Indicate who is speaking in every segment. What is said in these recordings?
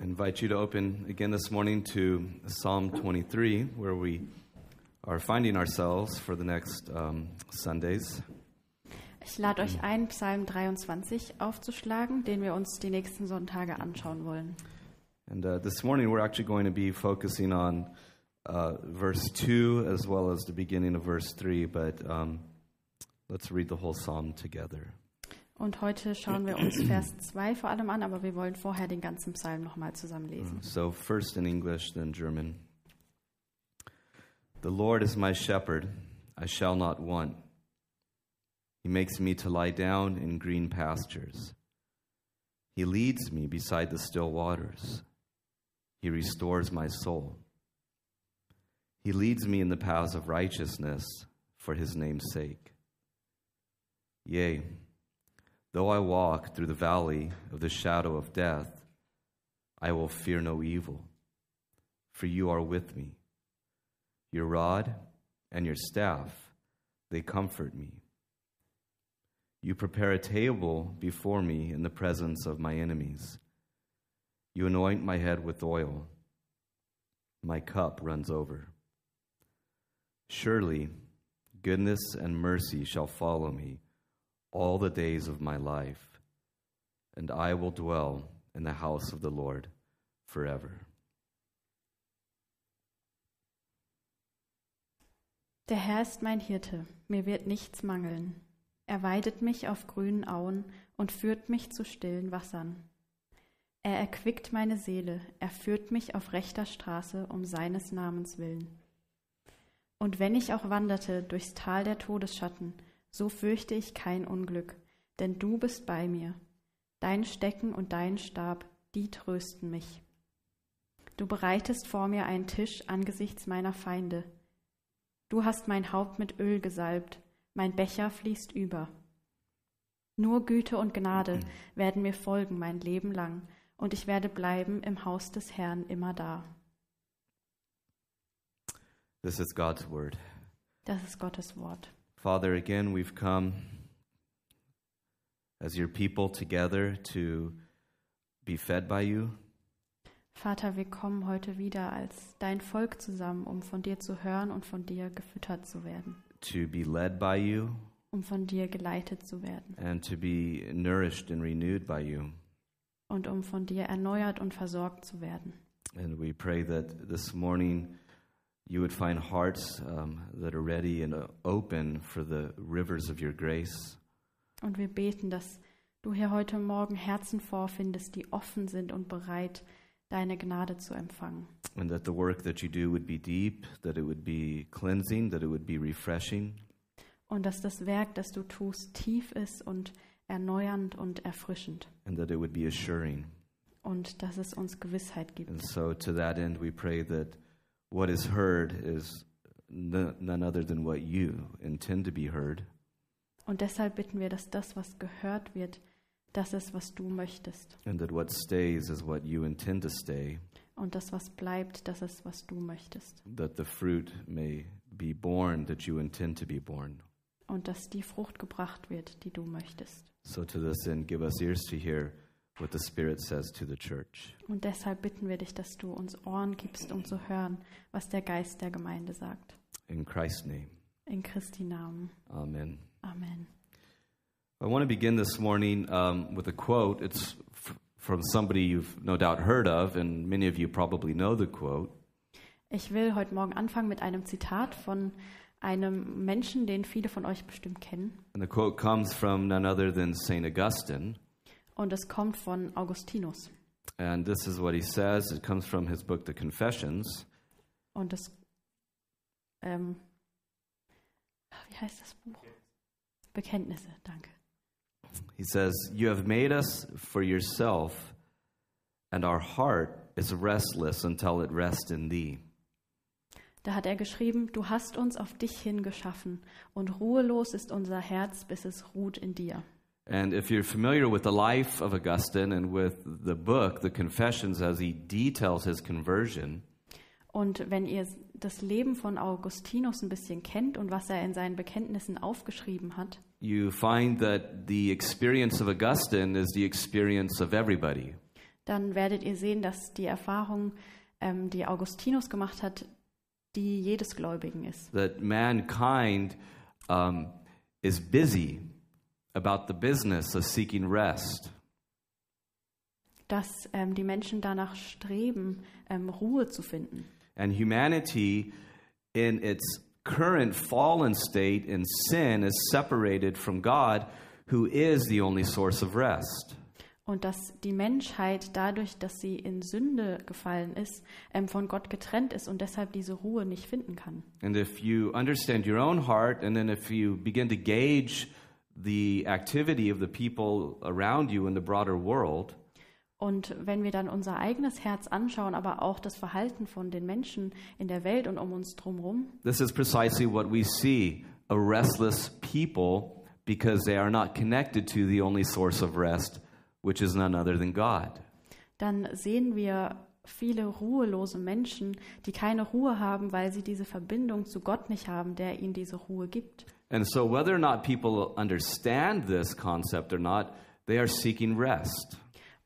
Speaker 1: I invite you to open again this morning to Psalm 23, where we are finding ourselves for the next um, Sundays.
Speaker 2: Ich lade euch ein, Psalm 23 aufzuschlagen, den wir uns die nächsten Sonntage anschauen wollen.
Speaker 1: And uh, this morning we're actually going to be focusing on uh, verse 2 as well as the beginning of verse 3, but um, let's read the whole psalm together.
Speaker 2: Und heute schauen wir uns Vers 2 vor allem an, aber wir wollen vorher den ganzen Psalm nochmal zusammen mm, lesen.
Speaker 1: So, first in English, then German. The Lord is my shepherd, I shall not want. He makes me to lie down in green pastures. He leads me beside the still waters. He restores my soul. He leads me in the paths of righteousness for his name's sake. Yea, though I walk through the valley of the shadow of death, I will fear no evil, for you are with me. Your rod and your staff, they comfort me. You prepare a table before me in the presence of my enemies. You anoint my head with oil. My cup runs over. Surely goodness and mercy shall follow me all the days of my life, and I will dwell in the house of the Lord forever.
Speaker 2: Der Herr ist mein Hirte, mir wird nichts mangeln. Er weidet mich auf grünen Auen und führt mich zu stillen Wassern. Er erquickt meine Seele, er führt mich auf rechter Straße um seines Namens willen. Und wenn ich auch wanderte durchs Tal der Todesschatten, so fürchte ich kein Unglück, denn du bist bei mir. Dein Stecken und dein Stab, die trösten mich. Du bereitest vor mir einen Tisch angesichts meiner Feinde. Du hast mein Haupt mit Öl gesalbt, mein Becher fließt über. Nur Güte und Gnade werden mir folgen mein Leben lang, und ich werde bleiben im Haus des Herrn immer da.
Speaker 1: This is God's word.
Speaker 2: Das ist Gottes Wort.
Speaker 1: Father, again, we've come as your people together to be fed by you,
Speaker 2: Vater, wir kommen heute wieder als dein Volk zusammen, um von dir zu hören und von dir gefüttert zu werden,
Speaker 1: to be led by you,
Speaker 2: um von dir geleitet zu werden
Speaker 1: and to be nourished and renewed by you.
Speaker 2: und um von dir erneuert und versorgt zu werden.
Speaker 1: And we pray that this morning you would find hearts um, that are ready and uh, open for the rivers of your grace.
Speaker 2: Und wir beten, dass du hier heute Morgen Herzen vorfindest, die offen sind und bereit, deine Gnade zu empfangen.
Speaker 1: And that the work that you do would be deep, that it would be cleansing, that it would be refreshing,
Speaker 2: Und dass das Werk, das du tust, tief ist und erneuernd und erfrischend.
Speaker 1: and that it would be assuring.
Speaker 2: Und dass es uns Gewissheit gibt.
Speaker 1: And so, to that end, we pray that what is heard is none other than what you intend to be heard,
Speaker 2: Und deshalb bitten wir, dass das, was gehört wird, das ist, was du möchtest.
Speaker 1: and that what stays is what you intend to stay,
Speaker 2: Und das, was bleibt, das ist, was du möchtest.
Speaker 1: that the fruit may be born that you intend to be born.
Speaker 2: Und dass die Frucht gebracht wird, die du möchtest.
Speaker 1: So, to this end, give us ears to hear what the Spirit says to the church.
Speaker 2: Und deshalb bitten wir dich, dass du uns Ohren gibst, um zu hören, was der Geist der Gemeinde sagt.
Speaker 1: In Christ's name,
Speaker 2: In Christi Namen.
Speaker 1: Amen.
Speaker 2: Amen.
Speaker 1: I want to begin this morning um, with a quote. It's from somebody you've no doubt heard of, and many of you probably know the quote.
Speaker 2: Ich will heute Morgen anfangen mit einem Zitat von einem Menschen, den viele von euch bestimmt kennen.
Speaker 1: And the quote comes from none other than St. Augustine.
Speaker 2: Und es kommt von Augustinus.
Speaker 1: And this is what he says. It comes from his book, The Confessions.
Speaker 2: Und das, ähm, wie heißt das Buch? Bekenntnisse, danke.
Speaker 1: He says, You have made us for yourself, and our heart is restless until it rests in thee.
Speaker 2: Da hat er geschrieben, du hast uns auf dich hin geschaffen und ruhelos ist unser Herz, bis es ruht in dir.
Speaker 1: And if you're familiar with the life of Augustine and with the book, The Confessions, as he details his conversion,
Speaker 2: Und wenn ihr das Leben von Augustinus ein bisschen kennt und was er in seinen Bekenntnissen aufgeschrieben hat,
Speaker 1: you find that the experience of Augustine is the experience of everybody.
Speaker 2: dann werdet ihr sehen, dass die Erfahrung, ähm, die Augustinus gemacht hat, die jedes Gläubigen ist.
Speaker 1: that mankind um, is busy about the business of seeking rest.
Speaker 2: Dass ähm, die Menschen danach streben, ähm, Ruhe zu finden.
Speaker 1: And humanity, in its current fallen state in sin, is separated from God, who is the only source of rest.
Speaker 2: Und dass die Menschheit dadurch, dass sie in Sünde gefallen ist, ähm, von Gott getrennt ist und deshalb diese Ruhe nicht finden kann.
Speaker 1: And if you understand your own heart, and then if you begin to gauge the activity of the people around you in the broader world,
Speaker 2: Und wenn wir dann unser eigenes Herz anschauen, aber auch das Verhalten von den Menschen in der Welt und um uns drumherum,
Speaker 1: This is precisely what we see a restless people because they are not connected to the only source of rest, which is none other than God.
Speaker 2: dann sehen wir viele ruhelose Menschen, die keine Ruhe haben, weil sie diese Verbindung zu Gott nicht haben, der ihnen diese Ruhe gibt.
Speaker 1: And so, whether or not people understand this concept or not, they are seeking rest.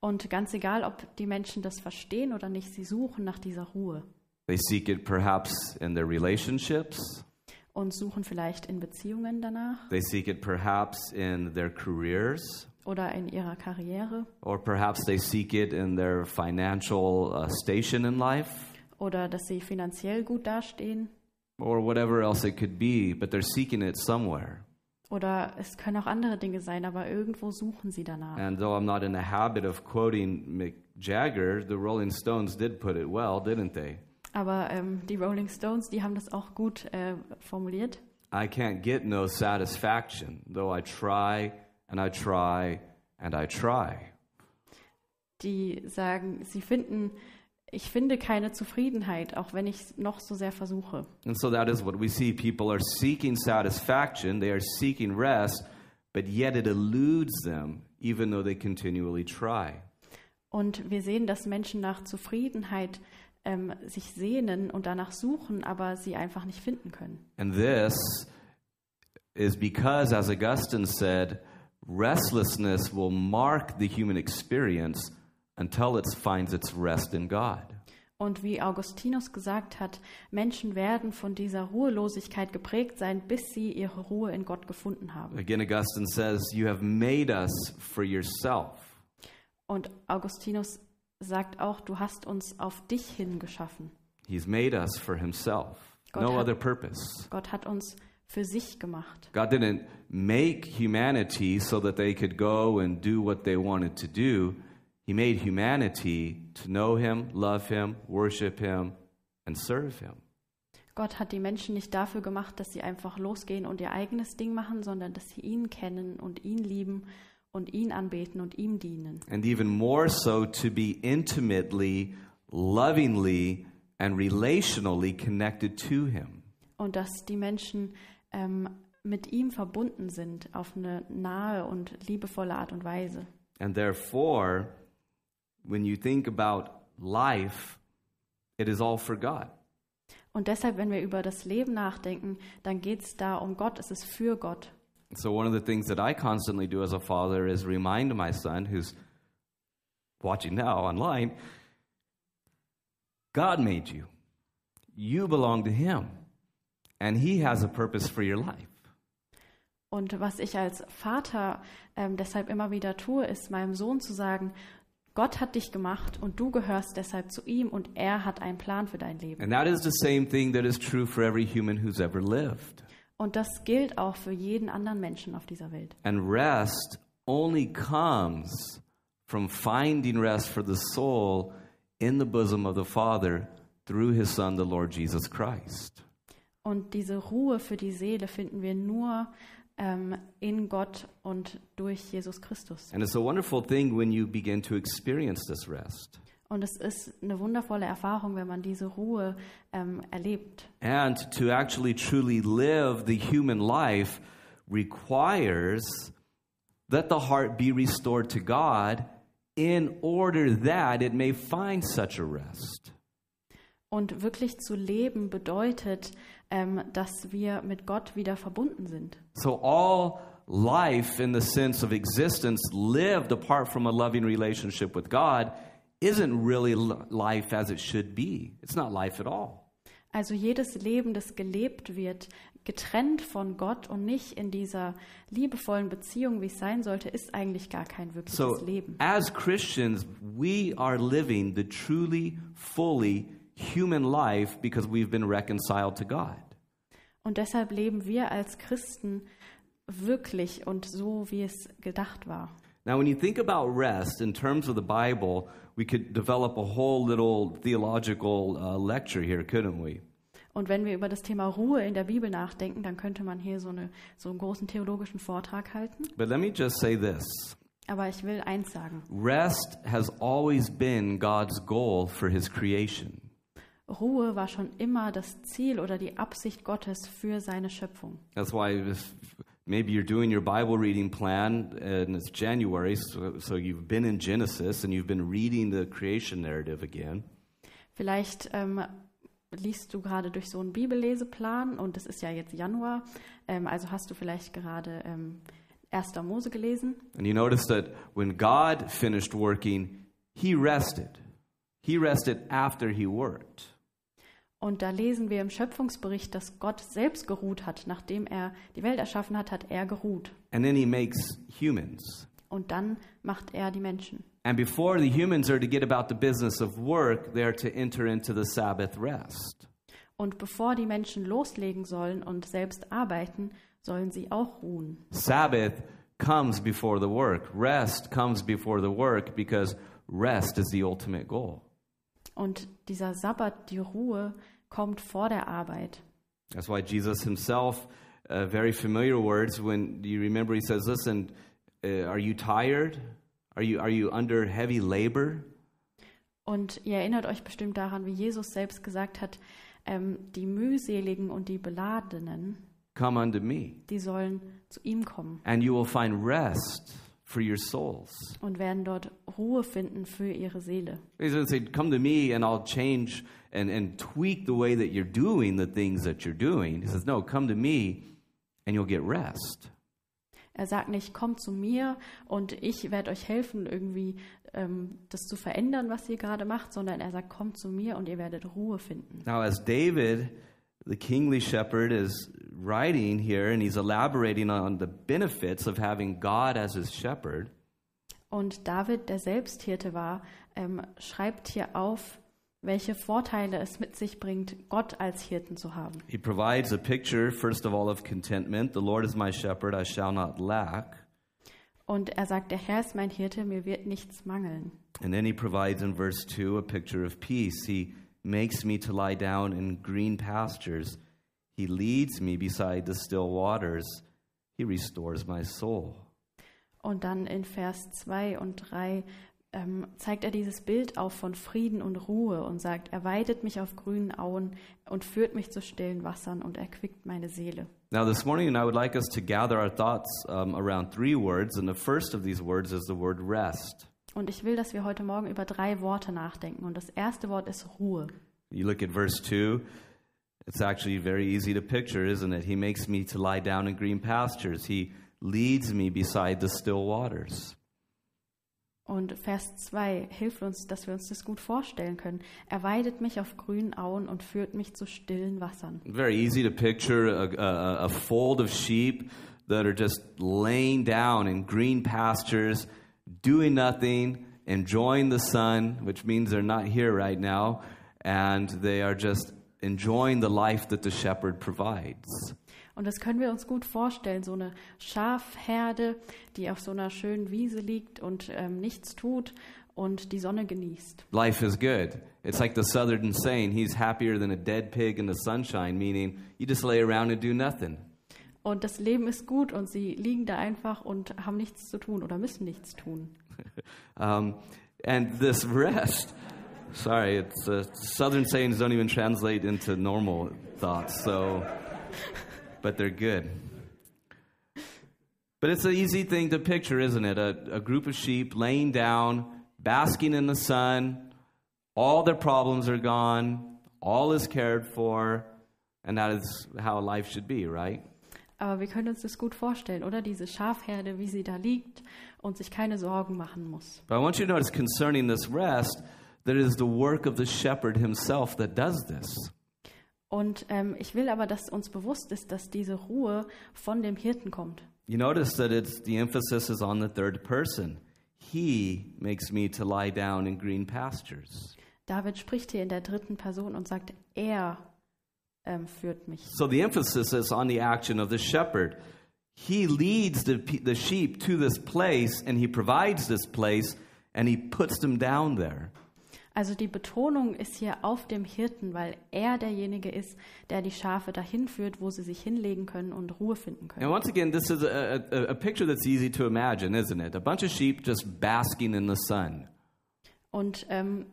Speaker 2: Und ganz egal, ob die Menschen das verstehen oder nicht, sie suchen nach dieser Ruhe.
Speaker 1: They seek it perhaps in their relationships,
Speaker 2: und suchen vielleicht in Beziehungen danach.
Speaker 1: They seek it perhaps in their careers,
Speaker 2: oder in ihrer Karriere.
Speaker 1: Or perhaps they seek it in their financial uh, station in life.
Speaker 2: oder dass sie finanziell gut dastehen
Speaker 1: Or whatever else it could be, but they're seeking it somewhere.
Speaker 2: oder es können auch andere Dinge sein, aber irgendwo suchen sie danach.
Speaker 1: And though I'm not in the habit of quoting Mick Jagger, the Rolling Stones did put it well, didn't they?
Speaker 2: Aber ähm, die Rolling Stones, die haben das auch gut äh, formuliert.
Speaker 1: I can't get no satisfaction, though I try and I try and I try.
Speaker 2: Die sagen, sie finden, ich finde keine Zufriedenheit, auch wenn ich noch so sehr versuche.
Speaker 1: And so that is what we see. People are seeking satisfaction, they are seeking rest, but yet it eludes them, even though they continually try.
Speaker 2: Und wir sehen, dass Menschen nach Zufriedenheit ähm, sich sehnen und danach suchen, aber sie einfach nicht finden können.
Speaker 1: And this is because, as Augustine said, restlessness will mark the human experience until it finds its rest in God.
Speaker 2: Und wie Augustinus gesagt hat, Menschen werden von dieser Ruhelosigkeit geprägt sein, bis sie ihre Ruhe in Gott gefunden haben.
Speaker 1: Again, Augustine says, You have made us for yourself.
Speaker 2: Und Augustinus sagt auch, du hast uns auf dich hin geschaffen.
Speaker 1: He's made us for himself,
Speaker 2: God
Speaker 1: no
Speaker 2: ha-
Speaker 1: other purpose.
Speaker 2: Gott hat uns für sich gemacht.
Speaker 1: God didn't make humanity so that they could go and do what they wanted to do. He made humanity to know Him, love Him, worship Him, and serve Him.
Speaker 2: Gott hat die Menschen nicht dafür gemacht, dass sie einfach losgehen und ihr eigenes Ding machen, sondern dass sie ihn kennen und ihn lieben und ihn anbeten und ihm dienen.
Speaker 1: And even more so, to be intimately, lovingly, and relationally connected to Him.
Speaker 2: Und dass die Menschen ähm, mit ihm verbunden sind auf eine nahe und liebevolle Art und Weise.
Speaker 1: And therefore, when you think about life, it is all for God.
Speaker 2: Und deshalb, wenn wir über das Leben nachdenken, dann geht es da um Gott, es ist für Gott.
Speaker 1: So, one of the things that I constantly do as a father is remind my son, who's watching now online, God made you. You belong to Him, and He has a purpose for your life.
Speaker 2: Und was ich als Vater ähm, deshalb immer wieder tue, ist meinem Sohn zu sagen, Gott hat dich gemacht und du gehörst deshalb zu ihm und er hat einen Plan für dein Leben.
Speaker 1: And that is the same thing that is true for every human who's ever lived.
Speaker 2: Und das gilt auch für jeden anderen Menschen auf dieser Welt.
Speaker 1: And rest only comes from finding rest for the soul in the bosom of the Father through His Son, the Lord Jesus Christ.
Speaker 2: Und diese Ruhe für die Seele finden wir nur in Gott und durch Jesus Christus.
Speaker 1: And it's a wonderful thing when you begin to experience this rest.
Speaker 2: Und es ist eine wundervolle Erfahrung, wenn man diese Ruhe ähm, erlebt.
Speaker 1: And to actually truly live the human life requires that the heart be restored to God in order that it may find such a rest.
Speaker 2: Und wirklich zu leben bedeutet, ähm, dass wir mit Gott wieder verbunden sind.
Speaker 1: So, all life in the sense of existence lived apart from a loving relationship with God isn't really life as it should be. It's not life at all.
Speaker 2: Also jedes Leben, das gelebt wird, getrennt von Gott und nicht in dieser liebevollen Beziehung, wie es sein sollte, ist eigentlich gar kein wirkliches
Speaker 1: So,
Speaker 2: Leben.
Speaker 1: as Christians, we are living the truly, fully human life because we've been reconciled to God.
Speaker 2: Und deshalb leben wir als Christen wirklich und so, wie es gedacht war.
Speaker 1: Now, when you think about rest in terms of the Bible, we could develop a whole little theological uh, lecture here, couldn't we?
Speaker 2: Und wenn wir über das Thema Ruhe in der Bibel nachdenken, dann könnte man hier so, eine, so einen großen theologischen Vortrag halten.
Speaker 1: But let me just say this
Speaker 2: Aber ich will eins sagen.
Speaker 1: rest has always been God's goal for his creation.
Speaker 2: Ruhe war schon immer das Ziel oder die Absicht Gottes für seine Schöpfung.
Speaker 1: That's why maybe you're doing your Bible reading plan and it's January, so, so you've been in Genesis and you've been reading the creation narrative again.
Speaker 2: Vielleicht ähm, liest du gerade durch so einen Bibelleseplan und es ist ja jetzt Januar, ähm, also hast du vielleicht gerade ähm, 1. Mose gelesen
Speaker 1: And you notice that when God finished working, he rested. He rested after he worked.
Speaker 2: Und da lesen wir im Schöpfungsbericht, dass Gott selbst geruht hat. Nachdem er die Welt erschaffen hat, hat er geruht.
Speaker 1: And then he makes humans.
Speaker 2: Und dann macht er die Menschen.
Speaker 1: And before the humans are to get about the business of work, they're to enter into the Sabbath rest.
Speaker 2: Und bevor die Menschen loslegen sollen und selbst arbeiten, sollen sie auch ruhen.
Speaker 1: Sabbath comes before the work. Rest comes before the work because rest is the ultimate goal.
Speaker 2: Und dieser Sabbat, die Ruhe, kommt vor der Arbeit.
Speaker 1: That's why Jesus himself, uh, very familiar words, when you remember he says, Listen, uh, are you tired? Are you, are you under heavy labor?
Speaker 2: Und ihr erinnert euch bestimmt daran, wie Jesus selbst gesagt hat, ähm, die mühseligen und die beladenen,
Speaker 1: Come unto me,
Speaker 2: die sollen zu ihm kommen
Speaker 1: and you will find rest for your souls.
Speaker 2: und werden dort Ruhe finden für ihre Seele.
Speaker 1: He doesn't say, Come to me and I'll change and, and tweak the way that you're doing the things that you're doing. He says, No, come to me and you'll get rest.
Speaker 2: Er sagt nicht, kommt zu mir und ich werde euch helfen, irgendwie ähm, das zu verändern, was ihr gerade macht, sondern er sagt, kommt zu mir und ihr werdet Ruhe finden.
Speaker 1: Now, as David, the kingly shepherd, is writing here and he's elaborating on the benefits of having God as his shepherd,
Speaker 2: Und David, der selbst Hirte war, ähm, schreibt hier auf, welche Vorteile es mit sich bringt, Gott als Hirten zu haben.
Speaker 1: he provides a picture, first of all, of contentment. The Lord is my shepherd, I shall not lack.
Speaker 2: Und er sagt, der Herr ist mein Hirte, mir wird nichts mangeln.
Speaker 1: And then he provides in verse 2 a picture of peace. He makes me to lie down in green pastures. He leads me beside the still waters. He restores my soul.
Speaker 2: Und dann in Vers 2 und 3 ähm, zeigt er dieses Bild auf von Frieden und Ruhe und sagt, er weidet mich auf grünen Auen und führt mich zu stillen Wassern und erquickt meine Seele.
Speaker 1: Now, this morning, I would like us to gather our thoughts um, around three words, and the first of these words is the word rest.
Speaker 2: Und ich will, dass wir heute Morgen über drei Worte nachdenken. Und das erste Wort ist Ruhe.
Speaker 1: You look at verse 2, it's actually very easy to picture, isn't it? He makes me to lie down in green pastures, He leads me beside the still waters.
Speaker 2: Und Vers 2 hilft uns, dass wir uns das gut vorstellen können. Er weidet mich auf grünen Auen und führt mich zu stillen Wassern.
Speaker 1: Very easy to picture a, a, a fold of sheep that are just laying down in green pastures, doing nothing, enjoying the sun, which means they're not here right now, and they are just enjoying the life that the shepherd provides.
Speaker 2: Und das können wir uns gut vorstellen, so eine Schafherde, die auf so einer schönen Wiese liegt und ähm, nichts tut und die Sonne genießt.
Speaker 1: Life is good. It's like the southern saying, he's happier than a dead pig in the sunshine, meaning you just lay around and do nothing.
Speaker 2: Und das Leben ist gut und sie liegen da einfach und haben nichts zu tun oder müssen nichts tun.
Speaker 1: Um, and this rest, sorry, it's uh, southern sayings don't even translate into normal thoughts, so, but they're good. But it's an easy thing to picture, isn't it? A, a group of sheep laying down, basking in the sun, all their problems are gone, all is cared for, and that is how life should be, right?
Speaker 2: Aber wir können uns das gut vorstellen, oder? Diese Schafherde, wie sie da liegt und sich keine Sorgen machen muss.
Speaker 1: But I want you to notice concerning this rest that it is the work of the shepherd himself that does this.
Speaker 2: Und ähm, ich will aber, dass uns bewusst ist, dass diese Ruhe von dem Hirten kommt.
Speaker 1: You notice that it's the emphasis is on the third person. He makes me to lie down in green pastures.
Speaker 2: David spricht hier in der dritten Person und sagt, er ähm, führt mich.
Speaker 1: So the emphasis is on the action of the shepherd. He leads the, the sheep to this place and he provides this place and he puts them down there.
Speaker 2: Also die Betonung ist hier auf dem Hirten, weil er derjenige ist, der die Schafe dahin führt, wo sie sich hinlegen können und Ruhe finden
Speaker 1: And
Speaker 2: können.
Speaker 1: once again, this is a, a, a picture that's easy to imagine, isn't it? A bunch of sheep just basking in the sun.
Speaker 2: Und ähm,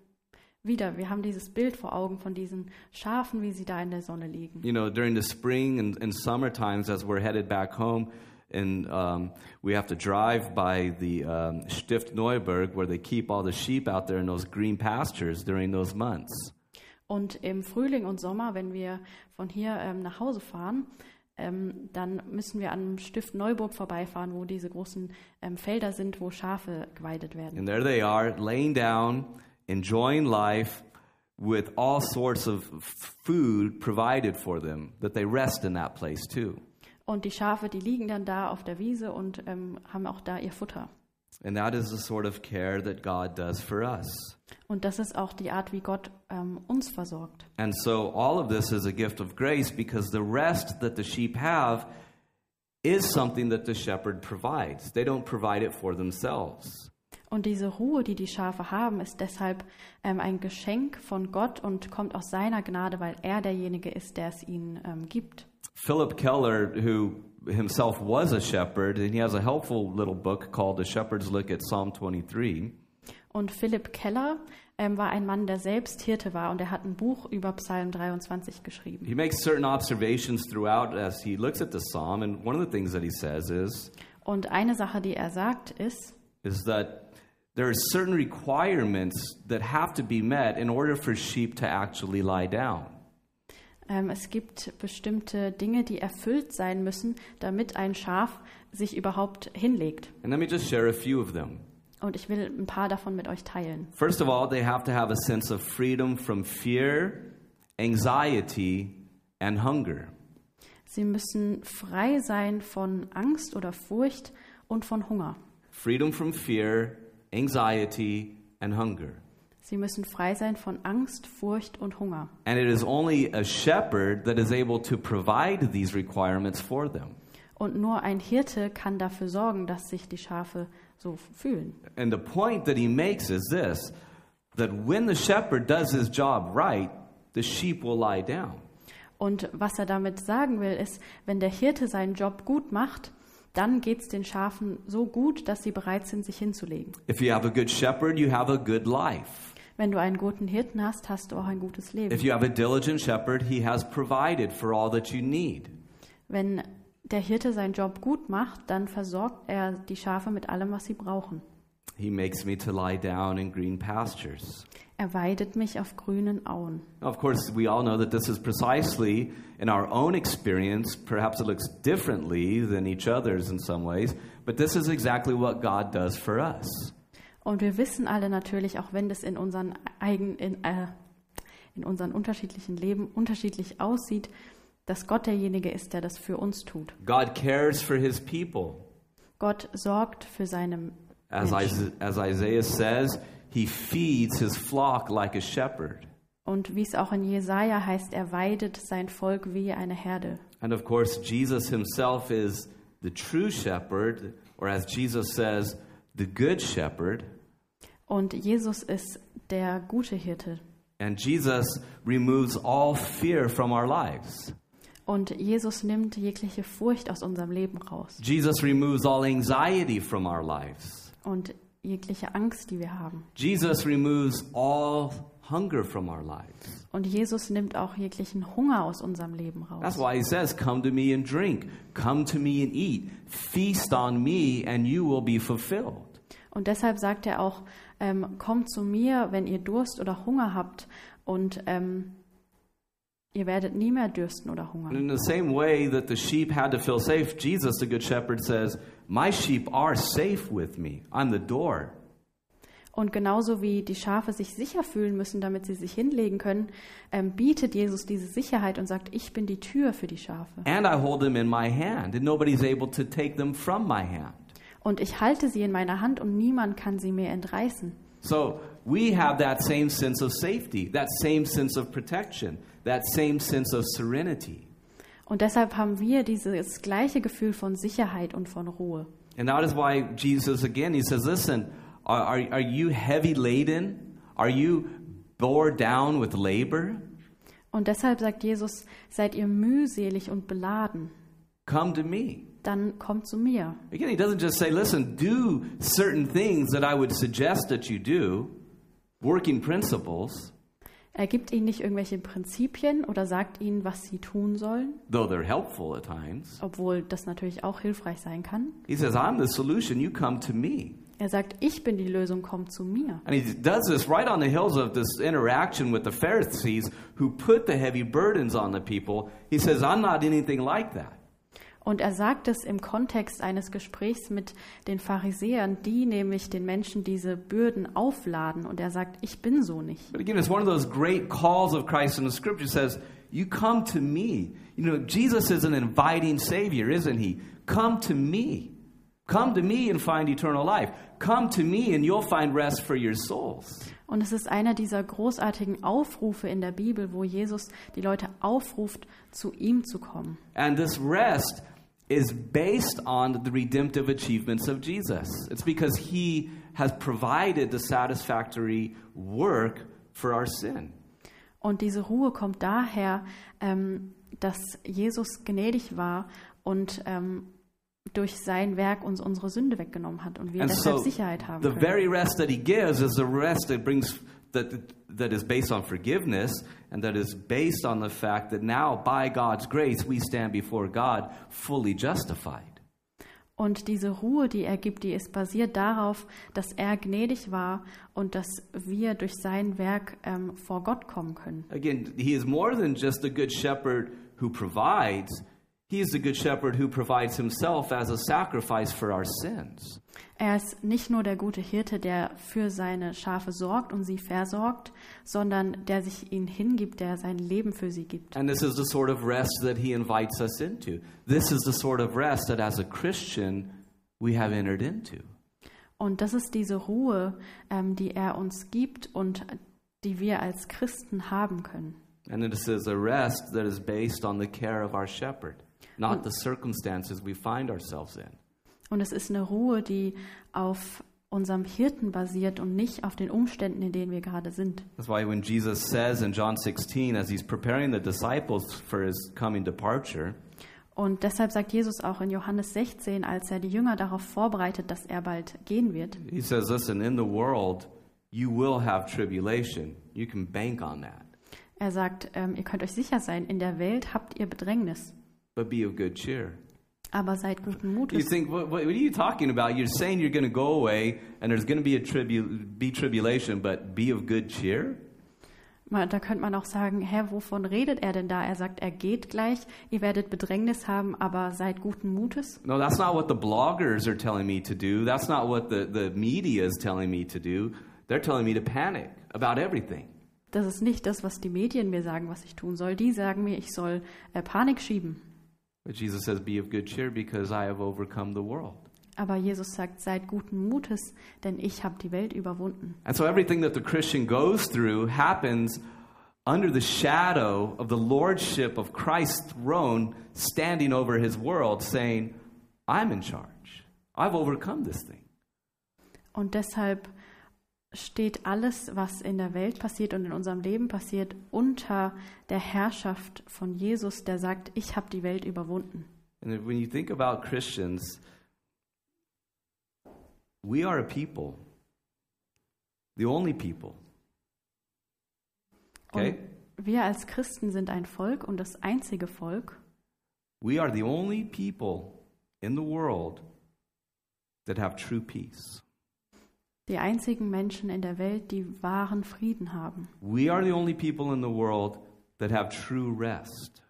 Speaker 2: wieder, wir haben dieses Bild vor Augen von diesen Schafen, wie sie da in der Sonne liegen.
Speaker 1: You know, during the spring and, and summer times, as we're headed back home, and um, we have to drive by the um, Stift Neuburg, where they keep all the sheep out there in those green pastures during those months.
Speaker 2: Und im Frühling und Sommer, wenn wir von hier ähm, nach Hause fahren, ähm, dann müssen wir am Stift Neuburg vorbeifahren, wo diese großen ähm, Felder sind, wo Schafe geweidet werden.
Speaker 1: And there they are, laying down, enjoying life with all sorts of food provided for them, that they rest in that place too.
Speaker 2: Und die Schafe, die liegen dann da auf der Wiese und ähm, haben auch da ihr Futter.
Speaker 1: And that is the sort of care that God does for us.
Speaker 2: Und das ist auch die Art, wie Gott ähm, uns versorgt.
Speaker 1: And so all of this is a gift of grace because the rest that the sheep have is something that the shepherd provides. They don't provide it for themselves.
Speaker 2: Und diese Ruhe, die die Schafe haben, ist deshalb ähm, ein Geschenk von Gott und kommt aus seiner Gnade, weil er derjenige ist, der es ihnen ähm, gibt.
Speaker 1: Philip Keller, who himself was a shepherd, and he has a helpful little book called The Shepherd's Look at Psalm 23.
Speaker 2: Und Philipp Keller ähm, war ein Mann, der selbst Hirte war und er hat ein Buch über Psalm 23 geschrieben.
Speaker 1: He makes certain observations throughout as he looks at the psalm, and one of the things that he says is
Speaker 2: Und eine Sache, die er sagt, ist,
Speaker 1: is that there are certain requirements that have to be met in order for sheep to actually lie down.
Speaker 2: ähm, es gibt bestimmte Dinge, die erfüllt sein müssen, damit ein Schaf sich überhaupt hinlegt.
Speaker 1: And let me just share a few of them.
Speaker 2: Und ich will ein paar davon mit euch teilen.
Speaker 1: First of all, they have to have a sense of freedom from fear, anxiety, and hunger.
Speaker 2: Sie müssen frei sein von Angst oder Furcht und von Hunger.
Speaker 1: Freedom from fear, anxiety, and hunger.
Speaker 2: Sie müssen frei sein von Angst, Furcht und Hunger.
Speaker 1: And it is only a shepherd that is able to provide these requirements for them.
Speaker 2: Und nur ein Hirte kann dafür sorgen, dass sich die Schafe so fühlen.
Speaker 1: And the point that he makes is this that when the shepherd does his job right, the sheep will lie down.
Speaker 2: Und was er damit sagen will, ist, wenn der Hirte seinen Job gut macht, dann geht es den Schafen so gut, dass sie bereit sind, sich hinzulegen.
Speaker 1: If you have a good shepherd, you have a good life.
Speaker 2: Wenn du einen guten Hirten hast, hast du auch ein gutes Leben.
Speaker 1: If you have a diligent shepherd, he has provided for all that you need.
Speaker 2: Wenn der Hirte seinen Job gut macht, dann versorgt er die Schafe mit allem, was sie brauchen.
Speaker 1: He makes me to lie down in green pastures.
Speaker 2: Er weidet mich auf grünen Auen.
Speaker 1: Of course, we all know that this is precisely in our own experience. Perhaps it looks differently than each other's in some ways, but this is exactly what God does for us.
Speaker 2: Und wir wissen alle natürlich, auch wenn das in unseren eigen, in, äh, in unseren unterschiedlichen Leben unterschiedlich aussieht, dass Gott derjenige ist, der das für uns tut.
Speaker 1: God cares for his people.
Speaker 2: Gott sorgt für seine
Speaker 1: As,
Speaker 2: Menschen.
Speaker 1: Isa- as Isaiah says, he feeds his flock like a shepherd.
Speaker 2: Und wie es auch in Jesaja heißt, er weidet sein Volk wie eine Herde.
Speaker 1: And of course, Jesus himself is the true shepherd, or as Jesus says, the good shepherd.
Speaker 2: Und Jesus ist der gute Hirte.
Speaker 1: And Jesus removes all fear from our lives.
Speaker 2: Und Jesus nimmt jegliche Furcht aus unserem Leben raus.
Speaker 1: Jesus removes all anxiety from our lives.
Speaker 2: Und jegliche Angst, die wir haben.
Speaker 1: Jesus removes all hunger from our lives.
Speaker 2: Und Jesus nimmt auch jeglichen Hunger aus unserem Leben
Speaker 1: That's
Speaker 2: raus.
Speaker 1: why he says, Come to me and drink. Come to me and eat. Feast on me, and you will be fulfilled.
Speaker 2: Und deshalb sagt er auch, ähm, kommt zu mir, wenn ihr Durst oder Hunger habt und ähm, Ihr werdet nie mehr dürsten oder
Speaker 1: And
Speaker 2: hungern.
Speaker 1: in the same way that the sheep had to feel safe, Jesus, the Good Shepherd, says, My sheep are safe with me. I'm the door.
Speaker 2: Und genauso wie die Schafe sich sicher fühlen müssen, damit sie sich hinlegen können, ähm, bietet Jesus diese Sicherheit und sagt, ich bin die Tür für die Schafe.
Speaker 1: And I hold them in my hand, and nobody's able to take them from my hand.
Speaker 2: Und ich halte sie in meiner Hand und niemand kann sie mir entreißen.
Speaker 1: So we have that same sense of safety, that same sense of protection, that same sense of serenity.
Speaker 2: Und deshalb haben wir dieses gleiche Gefühl von Sicherheit und von Ruhe.
Speaker 1: And that is why Jesus, again, he says, Listen, are, are, are you heavy laden? Are you bore down with labor?
Speaker 2: Und deshalb sagt Jesus, seid ihr mühselig und beladen,
Speaker 1: Come to me.
Speaker 2: dann kommt zu mir.
Speaker 1: Again, he doesn't just say, Listen, do certain things that I would suggest that you do, working principles,
Speaker 2: Er gibt ihnen nicht irgendwelche Prinzipien oder sagt ihnen, was sie tun sollen,
Speaker 1: though they're helpful at times.
Speaker 2: obwohl das natürlich auch hilfreich sein kann.
Speaker 1: He says, I'm the solution. You come to me.
Speaker 2: Er sagt, ich bin die Lösung, kommt zu mir.
Speaker 1: And he does this right on the heels of this interaction with the Pharisees who put the heavy burdens on the people. He says, I'm not anything like that.
Speaker 2: Und er sagt es im Kontext eines Gesprächs mit den Pharisäern, die nämlich den Menschen diese Bürden aufladen. Und er sagt, ich bin so nicht.
Speaker 1: But again, it's one of those great calls of Christ in the scripture says, You come to me. You know, Jesus is an inviting Savior, isn't he? Come to me. Come to me and find eternal life. Come to me and you'll find rest for your souls.
Speaker 2: Und es ist einer dieser großartigen Aufrufe in der Bibel, wo Jesus die Leute aufruft, zu ihm zu kommen.
Speaker 1: And this rest is based on the redemptive achievements of Jesus. It's because he has provided the satisfactory work for our sin.
Speaker 2: Und diese Ruhe kommt daher, ähm, dass Jesus gnädig war und ähm, durch sein Werk uns unsere Sünde weggenommen hat und wir
Speaker 1: And
Speaker 2: deshalb
Speaker 1: so
Speaker 2: Sicherheit haben
Speaker 1: the
Speaker 2: können.
Speaker 1: very rest that he gives is the rest that brings that that is based on forgiveness and that is based on the fact that now by God's grace we stand before God fully justified.
Speaker 2: Und diese Ruhe, die er gibt, die ist basiert darauf, dass er gnädig war und dass wir durch sein Werk ähm, vor Gott kommen können.
Speaker 1: Again, he is more than just a good shepherd who provides. He is the good shepherd who provides himself as a sacrifice for our sins.
Speaker 2: Er ist nicht nur der gute Hirte, der für seine Schafe sorgt und sie versorgt, sondern der sich ihnen hingibt, der sein Leben für sie gibt.
Speaker 1: And this is the sort of rest that he invites us into. This is the sort of rest that as a Christian we have entered into.
Speaker 2: Und das ist diese Ruhe, ähm, die er uns gibt und die wir als Christen haben können.
Speaker 1: And it is a rest that is based on the care of our shepherd, not the circumstances we find ourselves in.
Speaker 2: Und es ist eine Ruhe, die auf unserem Hirten basiert und nicht auf den Umständen, in denen wir gerade sind.
Speaker 1: That's why when Jesus says in John 16, as he's preparing the disciples for his coming departure,
Speaker 2: Und deshalb sagt Jesus auch in Johannes 16, als er die Jünger darauf vorbereitet, dass er bald gehen wird,
Speaker 1: he says, Listen, in the world, you will have tribulation. You can bank on that.
Speaker 2: er sagt, ähm, ihr könnt euch sicher sein, in der Welt habt ihr Bedrängnis,
Speaker 1: But be of good cheer.
Speaker 2: aber seid guten
Speaker 1: You
Speaker 2: Mutes.
Speaker 1: think, what, what are you talking about? You're saying you're going to go away and there's going to be a tribu- be tribulation, but be of good cheer?
Speaker 2: Da könnte man auch sagen, Herr, wovon redet er denn da? Er sagt, er geht gleich, ihr werdet Bedrängnis haben, aber seid guten Mutes.
Speaker 1: No, that's not what the bloggers are telling me to do. That's not what the, the media is telling me to do. They're telling me to panic about everything.
Speaker 2: Das ist nicht das, was die Medien mir sagen, was ich tun soll. Die sagen mir, ich soll äh, Panik schieben.
Speaker 1: But Jesus says, Be of good cheer because I have overcome the world.
Speaker 2: Aber Jesus sagt, seid guten Mutes, denn ich habe die Welt überwunden.
Speaker 1: And so everything that the Christian goes through happens under the shadow of the lordship of Christ's throne standing over his world, saying, I'm in charge. I've overcome this thing.
Speaker 2: Und deshalb steht alles, was in der Welt passiert und in unserem Leben passiert, unter der Herrschaft von Jesus, der sagt, ich habe die Welt überwunden.
Speaker 1: And when you think about Christians, we are a people, the only people. Okay?
Speaker 2: Und wir als Christen sind ein Volk und das einzige Volk.
Speaker 1: We are the only people in the world that have true peace.
Speaker 2: Die einzigen Menschen in der Welt, die wahren Frieden haben.
Speaker 1: We are the only people in the world that have true rest.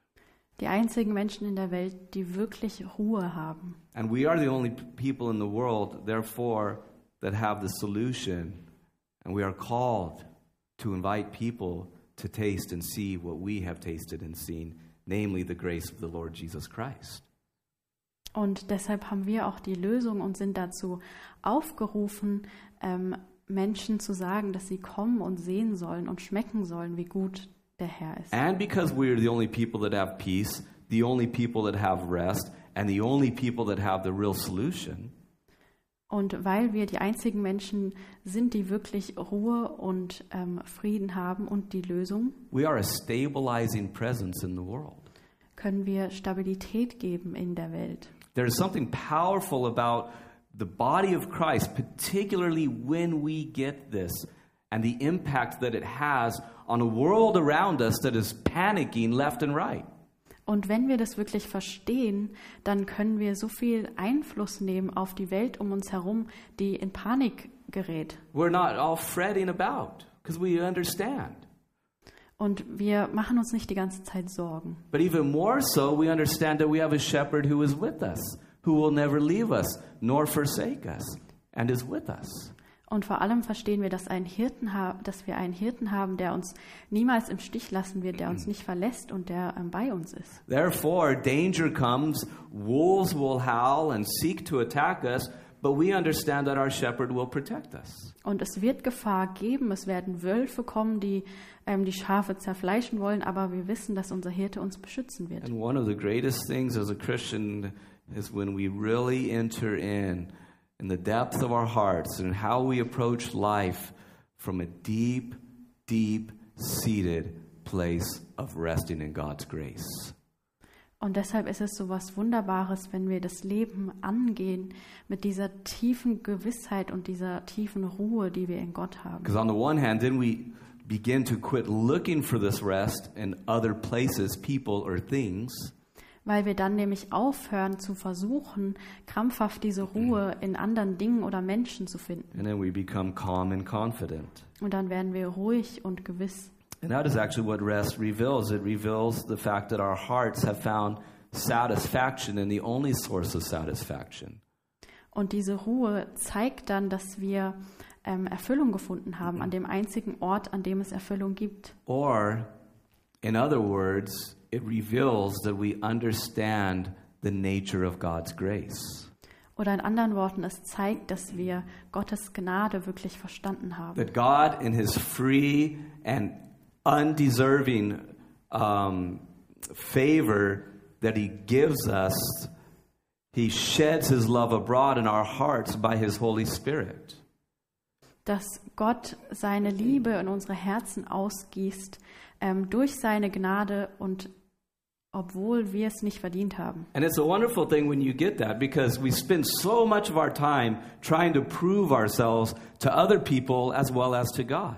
Speaker 2: Die einzigen Menschen in der Welt, die wirklich Ruhe haben.
Speaker 1: And we are the only people in the world, therefore, that have the solution. And we are called to invite people to taste and see what we have tasted and seen, namely the grace of the Lord Jesus Christ.
Speaker 2: Und deshalb haben wir auch die Lösung und sind dazu aufgerufen, ähm, Menschen zu sagen, dass sie kommen und sehen sollen und schmecken sollen, wie gut der Herr ist.
Speaker 1: And because we are the only people that have peace, the only people that have rest, and the only people that have the real solution,
Speaker 2: Und weil wir die einzigen Menschen sind, die wirklich Ruhe und ähm, Frieden haben und die Lösung,
Speaker 1: we are a stabilizing presence in the world.
Speaker 2: können wir Stabilität geben in der Welt.
Speaker 1: There is something powerful about the body of Christ, particularly when we get this and the impact that it has on a world around us that is panicking left and right.
Speaker 2: Und wenn wir das wirklich verstehen, dann können wir so viel Einfluss nehmen auf die Welt um uns herum, die in Panik gerät.
Speaker 1: We're not all fretting about because we understand.
Speaker 2: Und wir machen uns nicht die ganze Zeit Sorgen.
Speaker 1: But even more so, we understand that we have a shepherd who is with us, who will never leave us nor forsake us, and is with us.
Speaker 2: Und vor allem verstehen wir, dass, ein Hirten dass wir einen Hirten haben, der uns niemals im Stich lassen wird, der uns nicht verlässt und der ähm, bei uns ist.
Speaker 1: Therefore, danger comes, wolves will howl and seek to attack us, but we understand that our shepherd will protect us.
Speaker 2: Und es wird Gefahr geben, es werden Wölfe kommen, die ähm, die Schafe zerfleischen wollen, aber wir wissen, dass unser Hirte uns beschützen wird.
Speaker 1: And one of the greatest things as a Christian is when we really enter in in the depth of our hearts and how we approach life from a deep, deep seated place of resting in God's grace.
Speaker 2: Und deshalb ist es so was Wunderbares, wenn wir das Leben angehen mit dieser tiefen Gewissheit und dieser tiefen Ruhe, die wir in Gott haben.
Speaker 1: Because on the one hand, then we begin to quit looking for this rest in other places, people, or things.
Speaker 2: Weil wir dann nämlich aufhören zu versuchen, krampfhaft diese Ruhe in anderen Dingen oder Menschen zu finden.
Speaker 1: And then we become calm and confident.
Speaker 2: Und dann werden wir ruhig und gewiss.
Speaker 1: And that is actually what rest reveals. It reveals the fact that our hearts have found satisfaction in the only source of satisfaction.
Speaker 2: Und diese Ruhe zeigt dann, dass wir ähm, Erfüllung gefunden haben an dem einzigen Ort, an dem es Erfüllung gibt.
Speaker 1: Or, in other words, it reveals that we understand the nature of God's grace.
Speaker 2: Oder in anderen Worten, es zeigt, dass wir Gottes Gnade wirklich verstanden haben.
Speaker 1: That God, in His free and undeserving um, favor that He gives us, He sheds His love abroad in our hearts by His Holy Spirit.
Speaker 2: Dass Gott seine Liebe in unsere Herzen ausgießt ähm, durch seine Gnade und obwohl wir es nicht verdient haben.
Speaker 1: And it's a wonderful thing when you get that because we spend so much of our time trying to prove ourselves to other people as well as to God.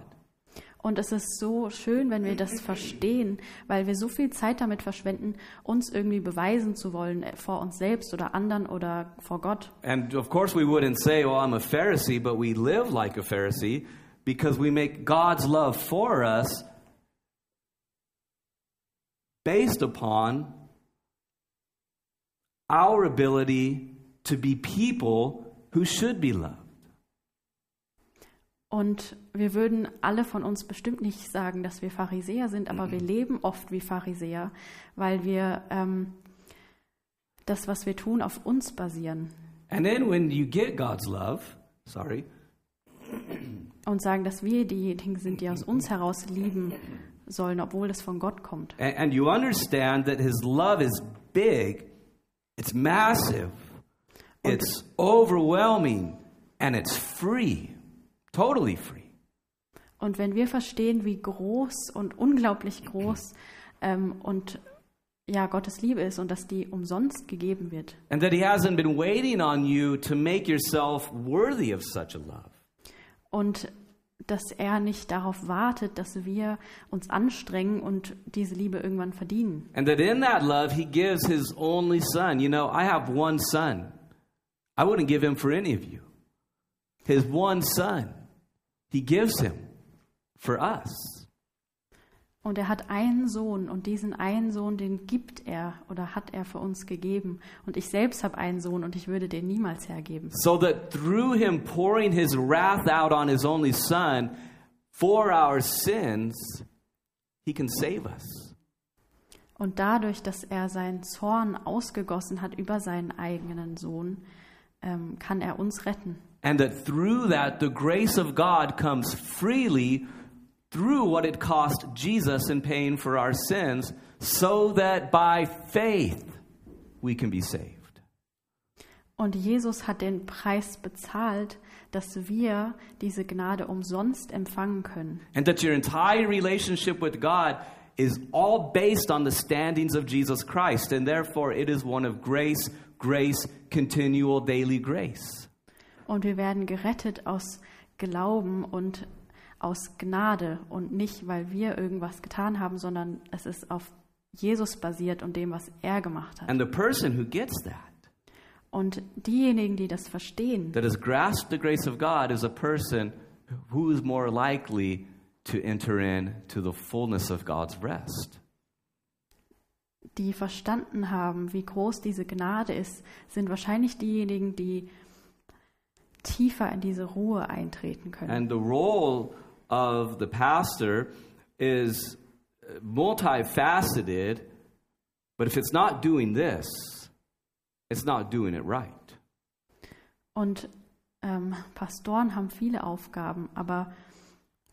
Speaker 2: Und es ist so schön, wenn wir das verstehen, weil wir so viel Zeit damit verschwenden, uns irgendwie beweisen zu wollen äh, vor uns selbst oder anderen oder vor Gott.
Speaker 1: And of course, we wouldn't say, well, I'm a Pharisee, but we live like a Pharisee because we make God's love for us based upon our ability to be people who should be loved.
Speaker 2: Und wir würden alle von uns bestimmt nicht sagen, dass wir Pharisäer sind, aber wir leben oft wie Pharisäer, weil wir ähm, das, was wir tun, auf uns basieren
Speaker 1: And then when you get God's love, sorry,
Speaker 2: und sagen, dass wir diejenigen sind, die aus uns heraus lieben sollen, obwohl es von Gott kommt.
Speaker 1: and, and you understand that His love is big, it's massive, it's overwhelming, and it's free, totally free.
Speaker 2: Und wenn wir verstehen, wie groß und unglaublich groß ähm, und ja Gottes Liebe ist und dass die umsonst gegeben wird
Speaker 1: And that He hasn't been waiting on you to make yourself worthy of such a love.
Speaker 2: und dass er nicht darauf wartet, dass wir uns anstrengen und diese Liebe irgendwann verdienen.
Speaker 1: And that in that love, He gives His only Son. You know, I have one son. I wouldn't give Him for any of you. His one Son, He gives Him for us.
Speaker 2: Und er hat einen Sohn und diesen einen Sohn, den gibt er oder hat er für uns gegeben. Und ich selbst habe einen Sohn und ich würde den niemals hergeben.
Speaker 1: So that through him pouring his wrath out on his only son for our sins, he can save us.
Speaker 2: Und dadurch, dass er seinen Zorn ausgegossen hat über seinen eigenen Sohn, ähm, kann er uns retten.
Speaker 1: And that through that, the grace of God comes freely through what it cost Jesus in paying for our sins, so that by faith we can be saved.
Speaker 2: Und Jesus hat den Preis bezahlt, dass wir diese Gnade umsonst empfangen können.
Speaker 1: And that your entire relationship with God is all based on the standings of Jesus Christ, and therefore it is one of grace, grace, continual daily grace.
Speaker 2: Und wir werden gerettet aus Glauben und aus Gnade und nicht, weil wir irgendwas getan haben, sondern es ist auf Jesus basiert und dem, was er gemacht hat.
Speaker 1: And the person who gets that,
Speaker 2: Und diejenigen, die das verstehen,
Speaker 1: that has grasped the grace of God, is a person who is more likely to enter into the fullness of God's rest.
Speaker 2: die verstanden haben, wie groß diese Gnade ist, sind wahrscheinlich diejenigen, die tiefer in diese Ruhe eintreten können.
Speaker 1: And the role of the pastor is multifaceted, but if it's not doing this, it's not doing it right.
Speaker 2: Und ähm, Pastoren haben viele Aufgaben, aber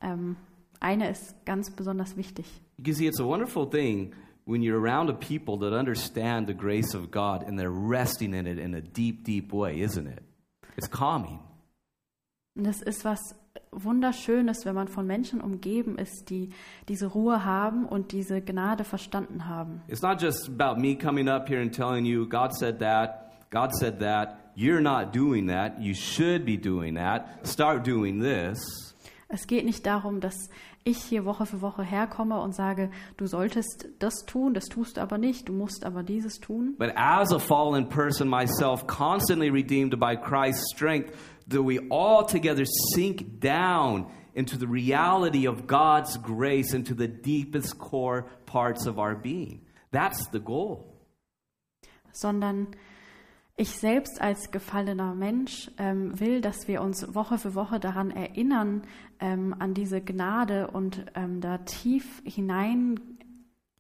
Speaker 2: ähm, eine ist ganz besonders wichtig.
Speaker 1: You see, it's a wonderful thing when you're around a people that understand the grace of God and they're resting in it in a deep, deep way, isn't it? It's calming.
Speaker 2: Und es ist was Wunderschönes, wenn man von Menschen umgeben ist, die diese Ruhe haben und diese Gnade verstanden haben.
Speaker 1: It's not just about me coming up here and telling you, God said that, God said that, you're not doing that, you should be doing that, start doing this.
Speaker 2: Es geht nicht darum, dass ich hier Woche für Woche herkomme und sage, du solltest das tun, das tust du aber nicht, du musst aber dieses tun.
Speaker 1: But as a fallen person myself, constantly redeemed by Christ's strength, that we all together sink down into the reality of God's grace into the deepest core parts of our being. That's the goal.
Speaker 2: sondern ich selbst als gefallener Mensch ähm, will, dass wir uns Woche für Woche daran erinnern, ähm, an diese Gnade und ähm, da tief hinein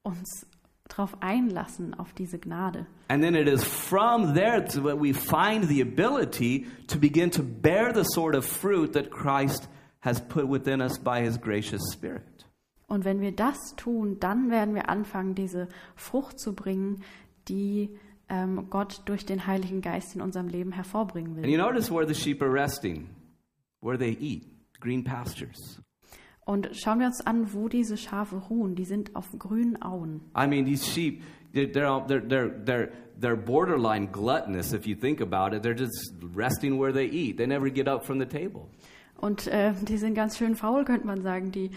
Speaker 2: uns drauf einlassen, auf diese Gnade.
Speaker 1: And then it is from there that we find the ability to begin to bear the sort of fruit that Christ has put within us by his gracious Spirit.
Speaker 2: Und wenn wir das tun, dann werden wir anfangen, diese Frucht zu bringen, die ähm, Gott durch den Heiligen Geist in unserem Leben hervorbringen
Speaker 1: And
Speaker 2: will.
Speaker 1: you notice where the sheep are resting, where they eat, green pastures.
Speaker 2: Und schauen wir uns an, wo diese Schafe ruhen. Die sind auf grünen Auen.
Speaker 1: I mean, these sheep, they're, they're, they're, they're, they're, borderline gluttonous if you think about it. They're just resting where they eat. They never get up from the table.
Speaker 2: Und äh, die sind ganz schön faul, könnte man sagen. Die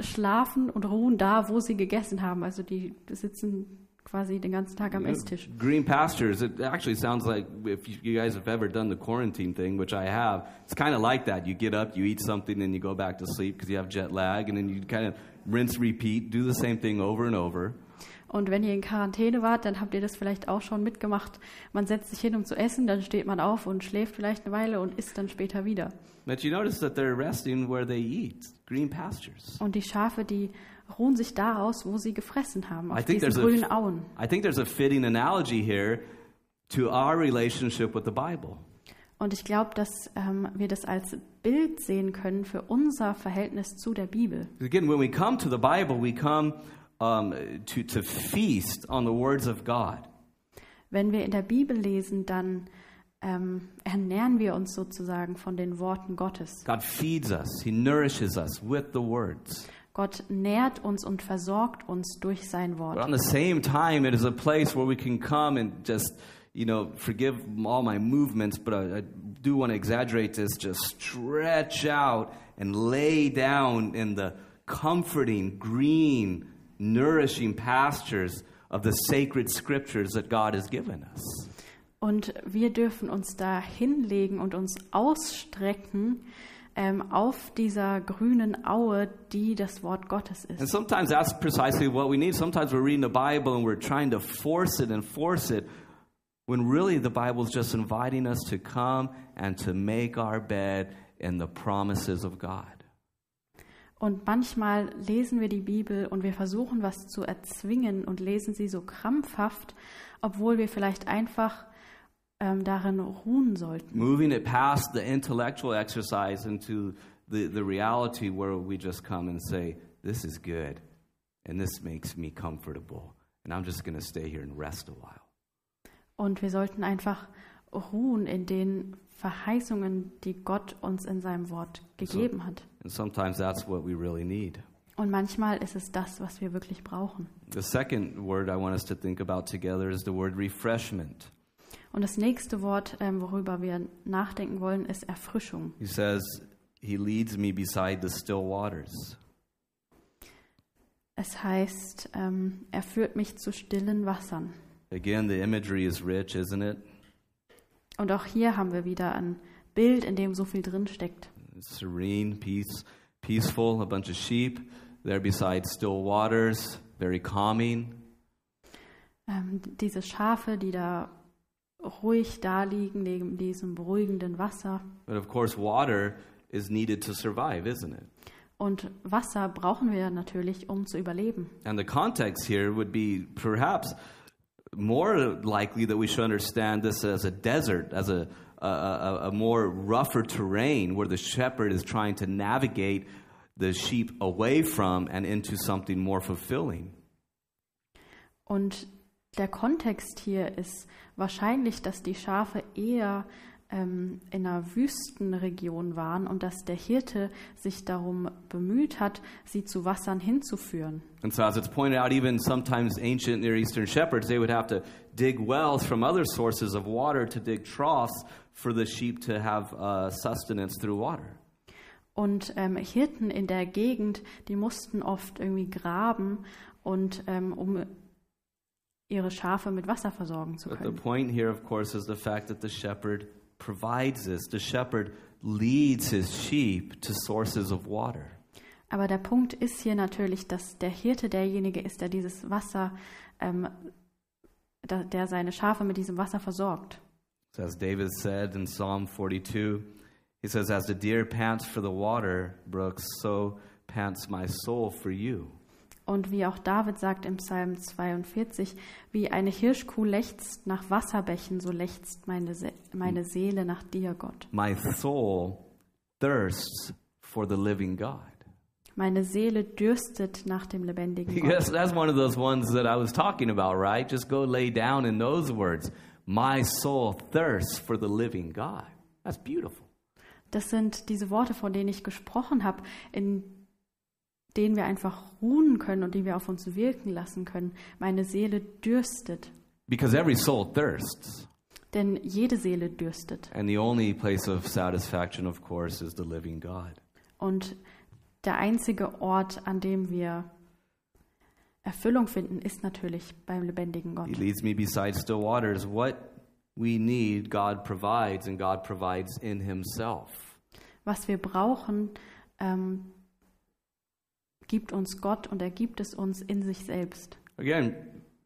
Speaker 2: schlafen und ruhen da, wo sie gegessen haben. Also die sitzen quasi den ganzen Tag am Esstisch.
Speaker 1: Green pastures, it actually sounds like if you guys have ever done the quarantine thing, which I have, it's kind of like that. You get up, you eat something, then you go back to sleep because you have jet lag, and then you kind of rinse, repeat, do the same thing over and over.
Speaker 2: Und wenn ihr in Quarantäne wart, dann habt ihr das vielleicht auch schon mitgemacht. Man setzt sich hin, um zu essen, dann steht man auf und schläft vielleicht eine Weile und isst dann später wieder.
Speaker 1: But you notice that they're resting where they eat, green pastures.
Speaker 2: Und die Schafe, die ruhen sich daraus, wo sie gefressen haben,
Speaker 1: I
Speaker 2: auf
Speaker 1: think
Speaker 2: diesen
Speaker 1: there's a-
Speaker 2: grünen Auen.
Speaker 1: I think there's a fitting analogy here to our relationship with the Bible.
Speaker 2: Und ich glaube, dass ähm, wir das als Bild sehen können für unser Verhältnis zu der Bibel.
Speaker 1: Again, when we come to the Bible, we come um, to, to feast on the words of God.
Speaker 2: Wenn wir in der Bibel lesen, dann ähm, ernähren wir uns sozusagen von den Worten Gottes.
Speaker 1: God feeds us, He nourishes us with the words.
Speaker 2: Gott nährt uns und versorgt uns durch sein
Speaker 1: But
Speaker 2: Wort.
Speaker 1: on the same time, it is a place where we can come and just, you know, forgive all my movements, but I, I do want to exaggerate this, just stretch out and lay down in the comforting, green, nourishing pastures of the sacred scriptures that God has given us.
Speaker 2: Und wir dürfen uns da hinlegen und uns ausstrecken ähm, auf dieser grünen Aue, die das Wort Gottes
Speaker 1: And
Speaker 2: ist.
Speaker 1: sometimes that's precisely what we need. Sometimes we're reading the Bible and we're trying to force it and force it when really the Bible is just inviting us to come and to make our bed in the promises of God.
Speaker 2: Und manchmal lesen wir die Bibel und wir versuchen, was zu erzwingen und lesen sie so krampfhaft, obwohl wir vielleicht einfach ähm, darin ruhen sollten.
Speaker 1: Moving it past the intellectual exercise into the, the reality where we just come and say, This is good and this makes me comfortable. And I'm just going to stay here and rest a while.
Speaker 2: Und wir sollten einfach ruhen in den Verheißungen, die Gott uns in seinem Wort gegeben hat.
Speaker 1: And sometimes that's what we really need.
Speaker 2: Und manchmal ist es das, was wir wirklich brauchen.
Speaker 1: The second word I want us to think about together is the word refreshment.
Speaker 2: Und das nächste Wort, ähm, worüber wir nachdenken wollen, ist Erfrischung.
Speaker 1: He says, He leads me beside the still waters.
Speaker 2: Es heißt, ähm, er führt mich zu stillen Wassern.
Speaker 1: Again, the imagery is rich, isn't it?
Speaker 2: Und auch hier haben wir wieder ein Bild, in dem so viel drin steckt.
Speaker 1: Serene, peace, peaceful, a bunch of sheep there beside still waters, very calming.
Speaker 2: Ähm, diese Schafe, die da ruhig da liegen neben diesem beruhigenden Wasser.
Speaker 1: But of course, water is needed to survive, isn't it?
Speaker 2: Und Wasser brauchen wir natürlich, um zu überleben.
Speaker 1: And the context here would be perhaps more likely that we should understand this as a desert, as a, a, a, a more rougher terrain where the shepherd is trying to navigate the sheep away from and into something more fulfilling.
Speaker 2: Und der Kontext hier ist wahrscheinlich, dass die Schafe eher ähm, in einer Wüstenregion waren und dass der Hirte sich darum bemüht hat, sie zu Wassern hinzuführen.
Speaker 1: And so, as it's pointed out, even sometimes ancient Near Eastern shepherds, they would have to dig wells from other sources of water to dig troughs for the sheep to have uh, sustenance through water.
Speaker 2: Und ähm, Hirten in der Gegend, die mussten oft irgendwie graben und ähm, um ihre Schafe mit Wasser versorgen zu
Speaker 1: But the
Speaker 2: können.
Speaker 1: point here, of course, is the fact that the shepherd provides this. The shepherd leads his sheep to sources of water.
Speaker 2: Aber der Punkt ist hier natürlich, dass der Hirte derjenige ist, der dieses Wasser, ähm, da, der seine Schafe mit diesem Wasser versorgt.
Speaker 1: So as David said in Psalm 42, he says, As the deer pants for the water brooks, so pants my soul for you.
Speaker 2: Und wie auch David sagt im Psalm 42, wie eine Hirschkuh lechzt nach Wasserbächen, so lechzt meine, Se meine Seele nach dir, Gott.
Speaker 1: My soul thirsts for the living God.
Speaker 2: Meine Seele dürstet nach dem lebendigen
Speaker 1: Yes,
Speaker 2: Gott.
Speaker 1: that's one of those ones that I was talking about, right? Just go lay down in those words. My soul thirsts for the living God. That's beautiful.
Speaker 2: Das sind diese Worte, von denen ich gesprochen habe, in denen wir einfach ruhen können und die wir auf uns wirken lassen können. Meine Seele dürstet,
Speaker 1: Because every soul thirsts.
Speaker 2: denn jede Seele dürstet.
Speaker 1: And the only place of satisfaction, of course, is the living God.
Speaker 2: Und der einzige Ort, an dem wir Erfüllung finden, ist natürlich beim lebendigen Gott.
Speaker 1: He leads me beside still waters. What we need, God provides, and God provides in Himself.
Speaker 2: Was wir brauchen, ähm, gibt uns Gott und er gibt es uns in sich selbst.
Speaker 1: Again,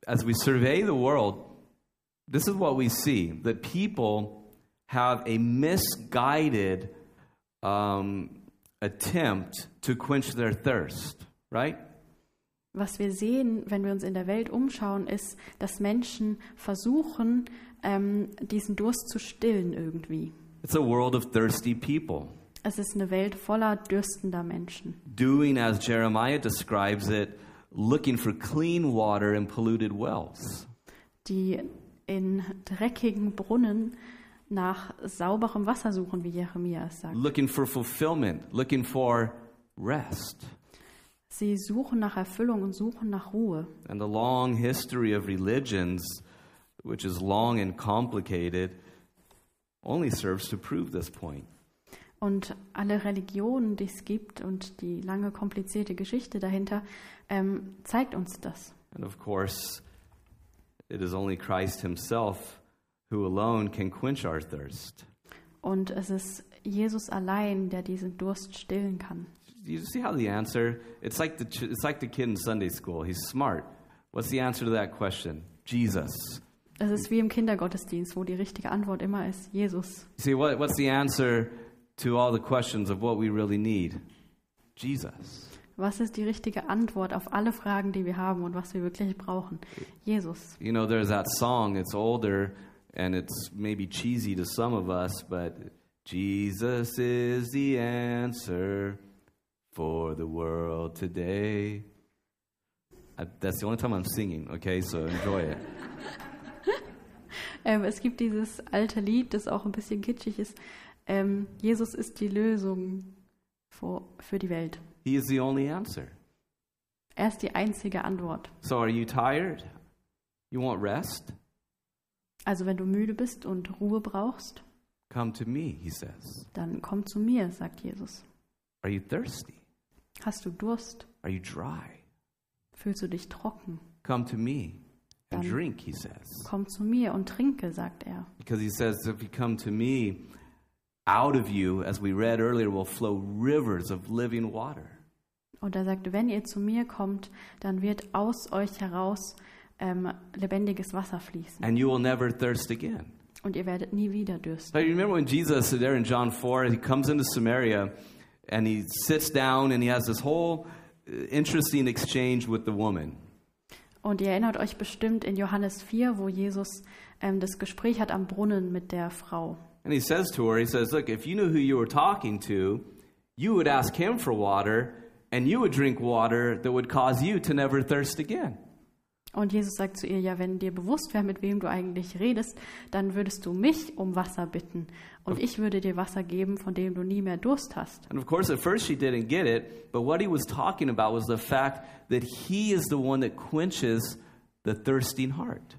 Speaker 1: as we survey the world, this is what we see that people have a misguided um, attempt to quench their thirst, right?
Speaker 2: Was wir sehen, wenn wir uns in der Welt umschauen, ist, dass Menschen versuchen, ähm, diesen Durst zu stillen irgendwie.
Speaker 1: It's a world of thirsty people.
Speaker 2: Es ist eine Welt voller dürstender Menschen,
Speaker 1: Doing as Jeremiah describes it, looking for clean water in polluted wells.
Speaker 2: die in dreckigen Brunnen nach sauberem Wasser suchen, wie Jeremia es sagt.
Speaker 1: looking for fulfillment, looking for rest.
Speaker 2: Sie suchen nach Erfüllung und suchen nach Ruhe.
Speaker 1: And the long history of religions, which is long and complicated, only serves to prove this point.
Speaker 2: Und alle Religionen, die es gibt und die lange komplizierte Geschichte dahinter, ähm, zeigt uns das.
Speaker 1: And of course, it is only Christ Himself who alone can quench our thirst.
Speaker 2: Und es ist Jesus allein, der diesen Durst stillen kann.
Speaker 1: You see how the answer? It's like the it's like the kid in Sunday school. He's smart. What's the answer to that question? Jesus.
Speaker 2: Es ist wie im Kindergottesdienst, wo die richtige Antwort immer ist Jesus.
Speaker 1: See what, what's the answer to all the questions of what we really need? Jesus.
Speaker 2: Was ist die richtige Antwort auf alle Fragen, die wir haben und was wir wirklich brauchen? Jesus.
Speaker 1: You know, there's that song. It's older and it's maybe cheesy to some of us, but Jesus is the answer for the world today. I, that's the only time I'm singing. Okay, so enjoy it.
Speaker 2: Ähm, es gibt dieses alte Lied, das auch ein bisschen kitschig ist. Ähm, Jesus ist die Lösung für, für die Welt.
Speaker 1: He is the only answer.
Speaker 2: Er ist die einzige Antwort.
Speaker 1: So, are you tired? You want rest?
Speaker 2: Also wenn du müde bist und Ruhe brauchst,
Speaker 1: Come to me, he says.
Speaker 2: dann komm zu mir, sagt Jesus.
Speaker 1: Are you thirsty?
Speaker 2: Hast du Durst?
Speaker 1: Are you dry?
Speaker 2: Fühlst du dich trocken?
Speaker 1: Come to me and
Speaker 2: Dann-
Speaker 1: drink, he says.
Speaker 2: Komm zu mir und trinke, sagt er.
Speaker 1: Because he says, if you come to me, out of you, as we read earlier, will flow rivers of living water.
Speaker 2: Und er sagt, wenn ihr zu mir kommt, dann wird aus euch heraus ähm, lebendiges Wasser fließen.
Speaker 1: And you will never thirst again.
Speaker 2: Und ihr werdet nie wieder dürsten.
Speaker 1: You remember when Jesus, there in John 4, he comes into Samaria and he sits down and he has this whole uh, interesting exchange with the woman.
Speaker 2: Und ihr erinnert euch bestimmt in Johannes 4, wo Jesus ähm, das Gespräch hat am Brunnen mit der Frau.
Speaker 1: And he says to her, he says, Look, if you knew who you were talking to, you would ask him for water, and you would drink water that would cause you to never thirst again.
Speaker 2: Und Jesus sagt zu ihr, ja, wenn dir bewusst wäre, mit wem du eigentlich redest, dann würdest du mich um Wasser bitten. Und ich würde dir Wasser geben, von dem du nie mehr Durst hast.
Speaker 1: And of course, at first she didn't get it, but what he was talking about was the fact that he is the one that quenches the thirsting heart.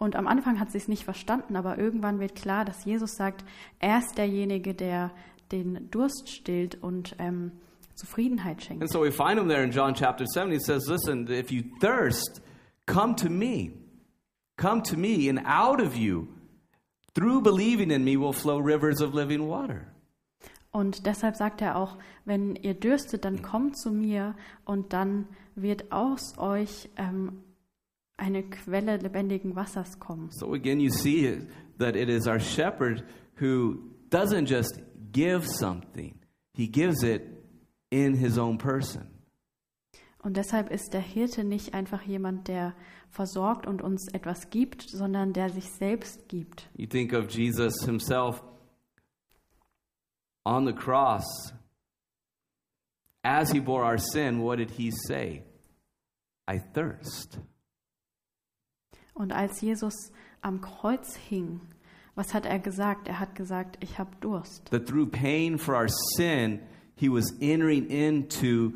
Speaker 2: Und am Anfang hat sie es nicht verstanden, aber irgendwann wird klar, dass Jesus sagt, er ist derjenige, der den Durst stillt und ähm, Zufriedenheit schenkt.
Speaker 1: And so we find him there in John chapter 7. He says, Listen, if you thirst, come to me. Come to me, and out of you, through believing in me, will flow rivers of living water.
Speaker 2: Und deshalb sagt er auch, wenn ihr dürstet, dann kommt zu mir und dann wird aus euch ähm, eine Quelle lebendigen Wassers kommen.
Speaker 1: So again, you see that it is our shepherd who doesn't just give something, he gives it in his own person.
Speaker 2: Und deshalb ist der Hirte nicht einfach jemand, der versorgt und uns etwas gibt, sondern der sich selbst gibt.
Speaker 1: You think of Jesus himself on the cross. As he bore our sin, what did he say? I thirst.
Speaker 2: Und als Jesus am Kreuz hing, was hat er gesagt? Er hat gesagt, ich habe Durst.
Speaker 1: That through pain for our sin, he was entering into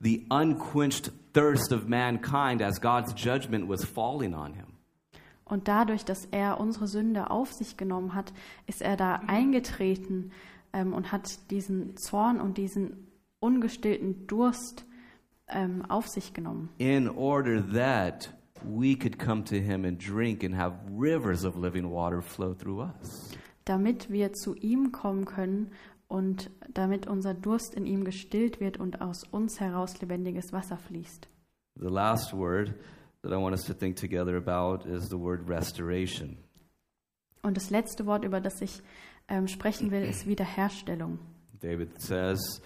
Speaker 1: the unquenched thirst of mankind as God's judgment was falling on him.
Speaker 2: Und dadurch, dass er unsere Sünde auf sich genommen hat, ist er da eingetreten ähm, und hat diesen Zorn und diesen ungestillten Durst ähm, auf sich genommen.
Speaker 1: in order that we could come to him and drink and have rivers of living water flow through us.
Speaker 2: damit wir zu ihm kommen können und damit unser Durst in ihm gestillt wird und aus uns heraus lebendiges Wasser fließt.
Speaker 1: The last word that I want us to think together about is the word restoration.
Speaker 2: Und das letzte Wort, über das ich ähm, sprechen will, ist Wiederherstellung.
Speaker 1: David says,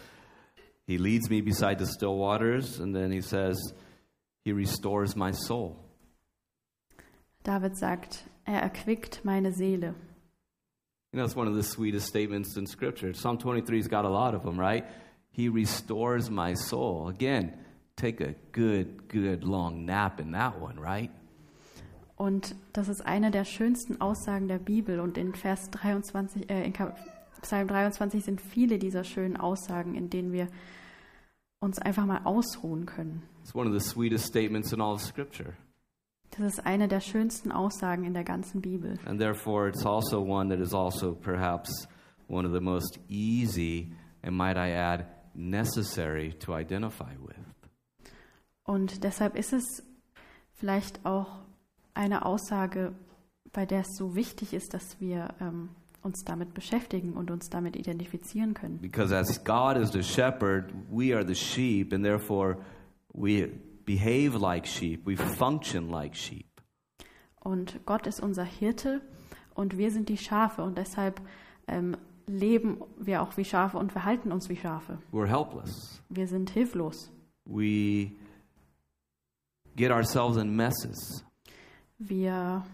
Speaker 1: He leads me beside the still waters, and then he says, He restores my soul.
Speaker 2: David sagt, er erquickt meine Seele.
Speaker 1: You know, it's one of the sweetest statements in Scripture. Psalm 23's got a lot of them, right? He restores my soul. Again, take a good, good long nap in that one, right?
Speaker 2: Und das ist eine der schönsten Aussagen der Bibel. Und in Vers 23, äh, in Psalm 23 sind viele dieser schönen Aussagen, in denen wir uns einfach mal ausruhen können.
Speaker 1: It's one of the sweetest statements in all of Scripture.
Speaker 2: Das ist eine der schönsten Aussagen in der ganzen Bibel.
Speaker 1: And therefore, it's also one that is also perhaps one of the most easy, and might I add, necessary to identify with.
Speaker 2: Und deshalb ist es vielleicht auch eine Aussage, bei der es so wichtig ist, dass wir ähm, uns damit beschäftigen und uns damit identifizieren können.
Speaker 1: Because as God is the shepherd, we are the sheep, and therefore we behave like sheep, we function like sheep.
Speaker 2: Und Gott ist unser Hirte und wir sind die Schafe und deshalb ähm, leben wir auch wie Schafe und verhalten uns wie Schafe.
Speaker 1: We're helpless.
Speaker 2: Wir sind hilflos.
Speaker 1: We get ourselves in messes.
Speaker 2: Wir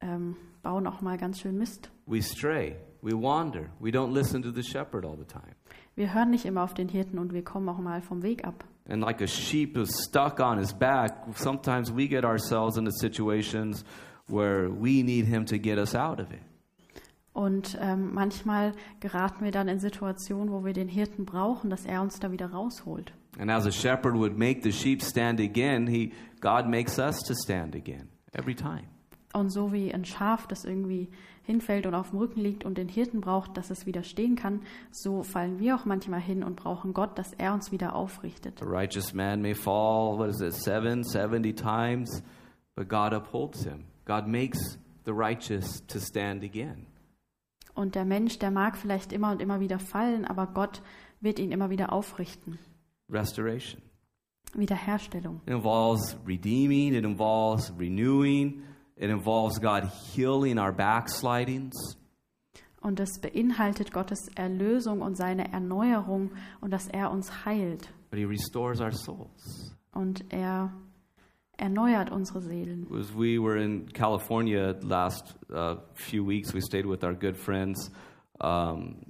Speaker 2: ähm, bauen auch mal ganz schön Mist.
Speaker 1: We stray. We wander. We don't listen to the shepherd all the time.
Speaker 2: Wir hören nicht immer auf den Hirten und wir kommen auch mal vom Weg ab.
Speaker 1: And like a sheep is stuck on his back, sometimes we get ourselves into situations where we need him to get us out of it.
Speaker 2: Und ähm, manchmal geraten wir dann in Situationen, wo wir den Hirten brauchen, dass er uns da wieder rausholt.
Speaker 1: And as a shepherd would make the sheep stand again, he, God makes us to stand again every time.
Speaker 2: Und so wie ein Schaf, das irgendwie hinfällt und auf dem Rücken liegt und den Hirten braucht, dass es wieder stehen kann, so fallen wir auch manchmal hin und brauchen Gott, dass er uns wieder aufrichtet.
Speaker 1: A righteous man may fall, what is it, seven, seventy times, but God upholds him. God makes the righteous to stand again.
Speaker 2: Und der Mensch, der mag vielleicht immer und immer wieder fallen, aber Gott wird ihn immer wieder aufrichten.
Speaker 1: Restoration.
Speaker 2: Wiederherstellung.
Speaker 1: It involves redeeming, it involves renewing, it involves God healing our backslidings.
Speaker 2: Und es beinhaltet Gottes Erlösung und seine Erneuerung und dass er uns heilt.
Speaker 1: But he restores our souls.
Speaker 2: Und er erneuert unsere Seelen.
Speaker 1: As we were in California last uh, few weeks, we stayed with our good friends, um,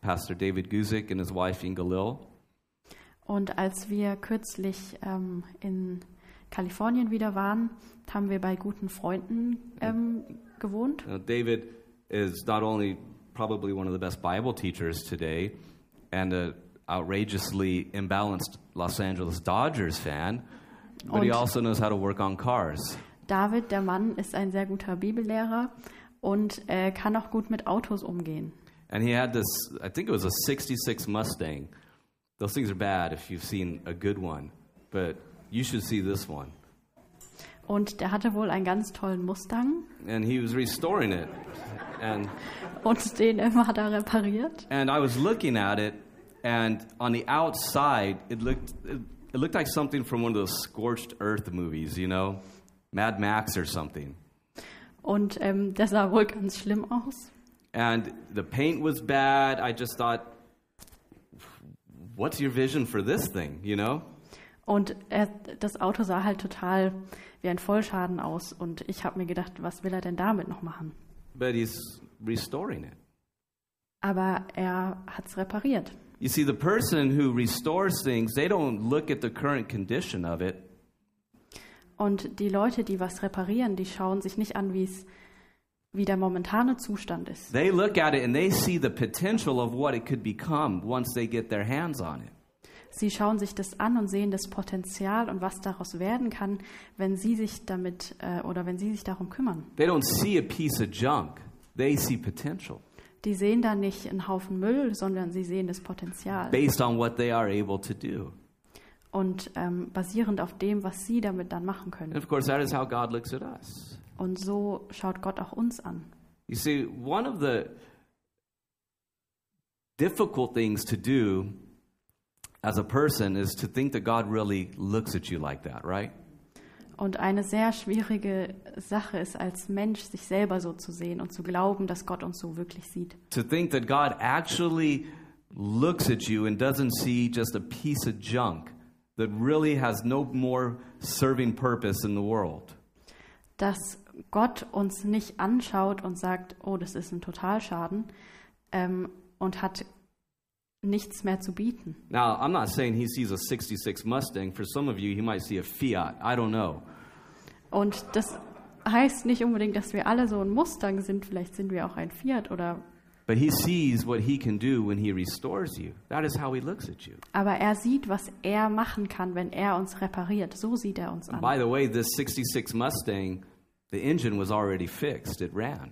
Speaker 1: Pastor David Guzik and his wife Inga Lil.
Speaker 2: Und als wir kürzlich ähm, in Kalifornien wieder waren, haben wir bei guten Freunden ähm, gewohnt.
Speaker 1: Now, David is not only probably one of the best Bible teachers today and an outrageously imbalanced Los Angeles Dodgers fan, but he
Speaker 2: Und-
Speaker 1: also knows how to work on cars.
Speaker 2: David, der Mann, ist ein sehr guter Bibellehrer und äh, kann auch gut mit Autos umgehen.
Speaker 1: And he had this, I think it was a 66 Mustang. Those things are bad if you've seen a good one, but you should see this one.
Speaker 2: Und der hatte wohl einen ganz tollen Mustang
Speaker 1: And he was restoring it. And,
Speaker 2: und den hat er repariert.
Speaker 1: and I was looking at it, and on the outside, it looked, it, it looked like something from one of those scorched earth movies, you know? Mad Max or something.
Speaker 2: Und ähm, sah wohl ganz schlimm aus.
Speaker 1: And the paint was bad. I just thought, what's your vision for this thing, you know?
Speaker 2: Und er, das Auto sah halt total wie ein Vollschaden aus. Und ich habe mir gedacht, was will er denn damit noch machen?
Speaker 1: But he's restoring it.
Speaker 2: Aber er hat es repariert.
Speaker 1: You see, the person who restores things, they don't look at the current condition of it.
Speaker 2: Und die Leute, die was reparieren, die schauen sich nicht an, wie es wie der momentane Zustand ist.
Speaker 1: They look at it and they see the potential of what it could become once they get their hands on it.
Speaker 2: Sie schauen sich das an und sehen das Potenzial und was daraus werden kann, wenn sie sich damit äh, oder wenn sie sich darum kümmern.
Speaker 1: They don't see a piece of junk, they see potential
Speaker 2: Die sehen da nicht einen Haufen Müll, sondern sie sehen das Potenzial.
Speaker 1: based on what they are able to do.
Speaker 2: Und ähm, basierend auf dem, was sie damit dann machen
Speaker 1: And
Speaker 2: können.
Speaker 1: of course, that is how God looks at us.
Speaker 2: Und so schaut Gott auch uns an.
Speaker 1: You see, one of the difficult things to do as a person is to think that God really looks at you like that, right?
Speaker 2: Und eine sehr schwierige Sache ist als Mensch, sich selber so zu sehen und zu glauben, dass Gott uns so wirklich sieht.
Speaker 1: To think that God actually looks at you and doesn't see just a piece of junk that really has no more serving purpose in the world.
Speaker 2: Dass Gott uns nicht anschaut und sagt, oh, das ist ein Totalschaden ähm, und hat nichts mehr zu bieten.
Speaker 1: Now, I'm not saying he sees a 66 Mustang. For some of you, he might see a Fiat. I don't know.
Speaker 2: Und das heißt nicht unbedingt, dass wir alle so ein Mustang sind. Vielleicht sind wir auch ein Fiat oder.
Speaker 1: But he sees what he can do when he restores you. That is how he looks at you.
Speaker 2: Aber er sieht, was er machen kann, wenn er uns repariert. So sieht er uns an.
Speaker 1: By the way, this 66 Mustang, the engine was already fixed. It ran.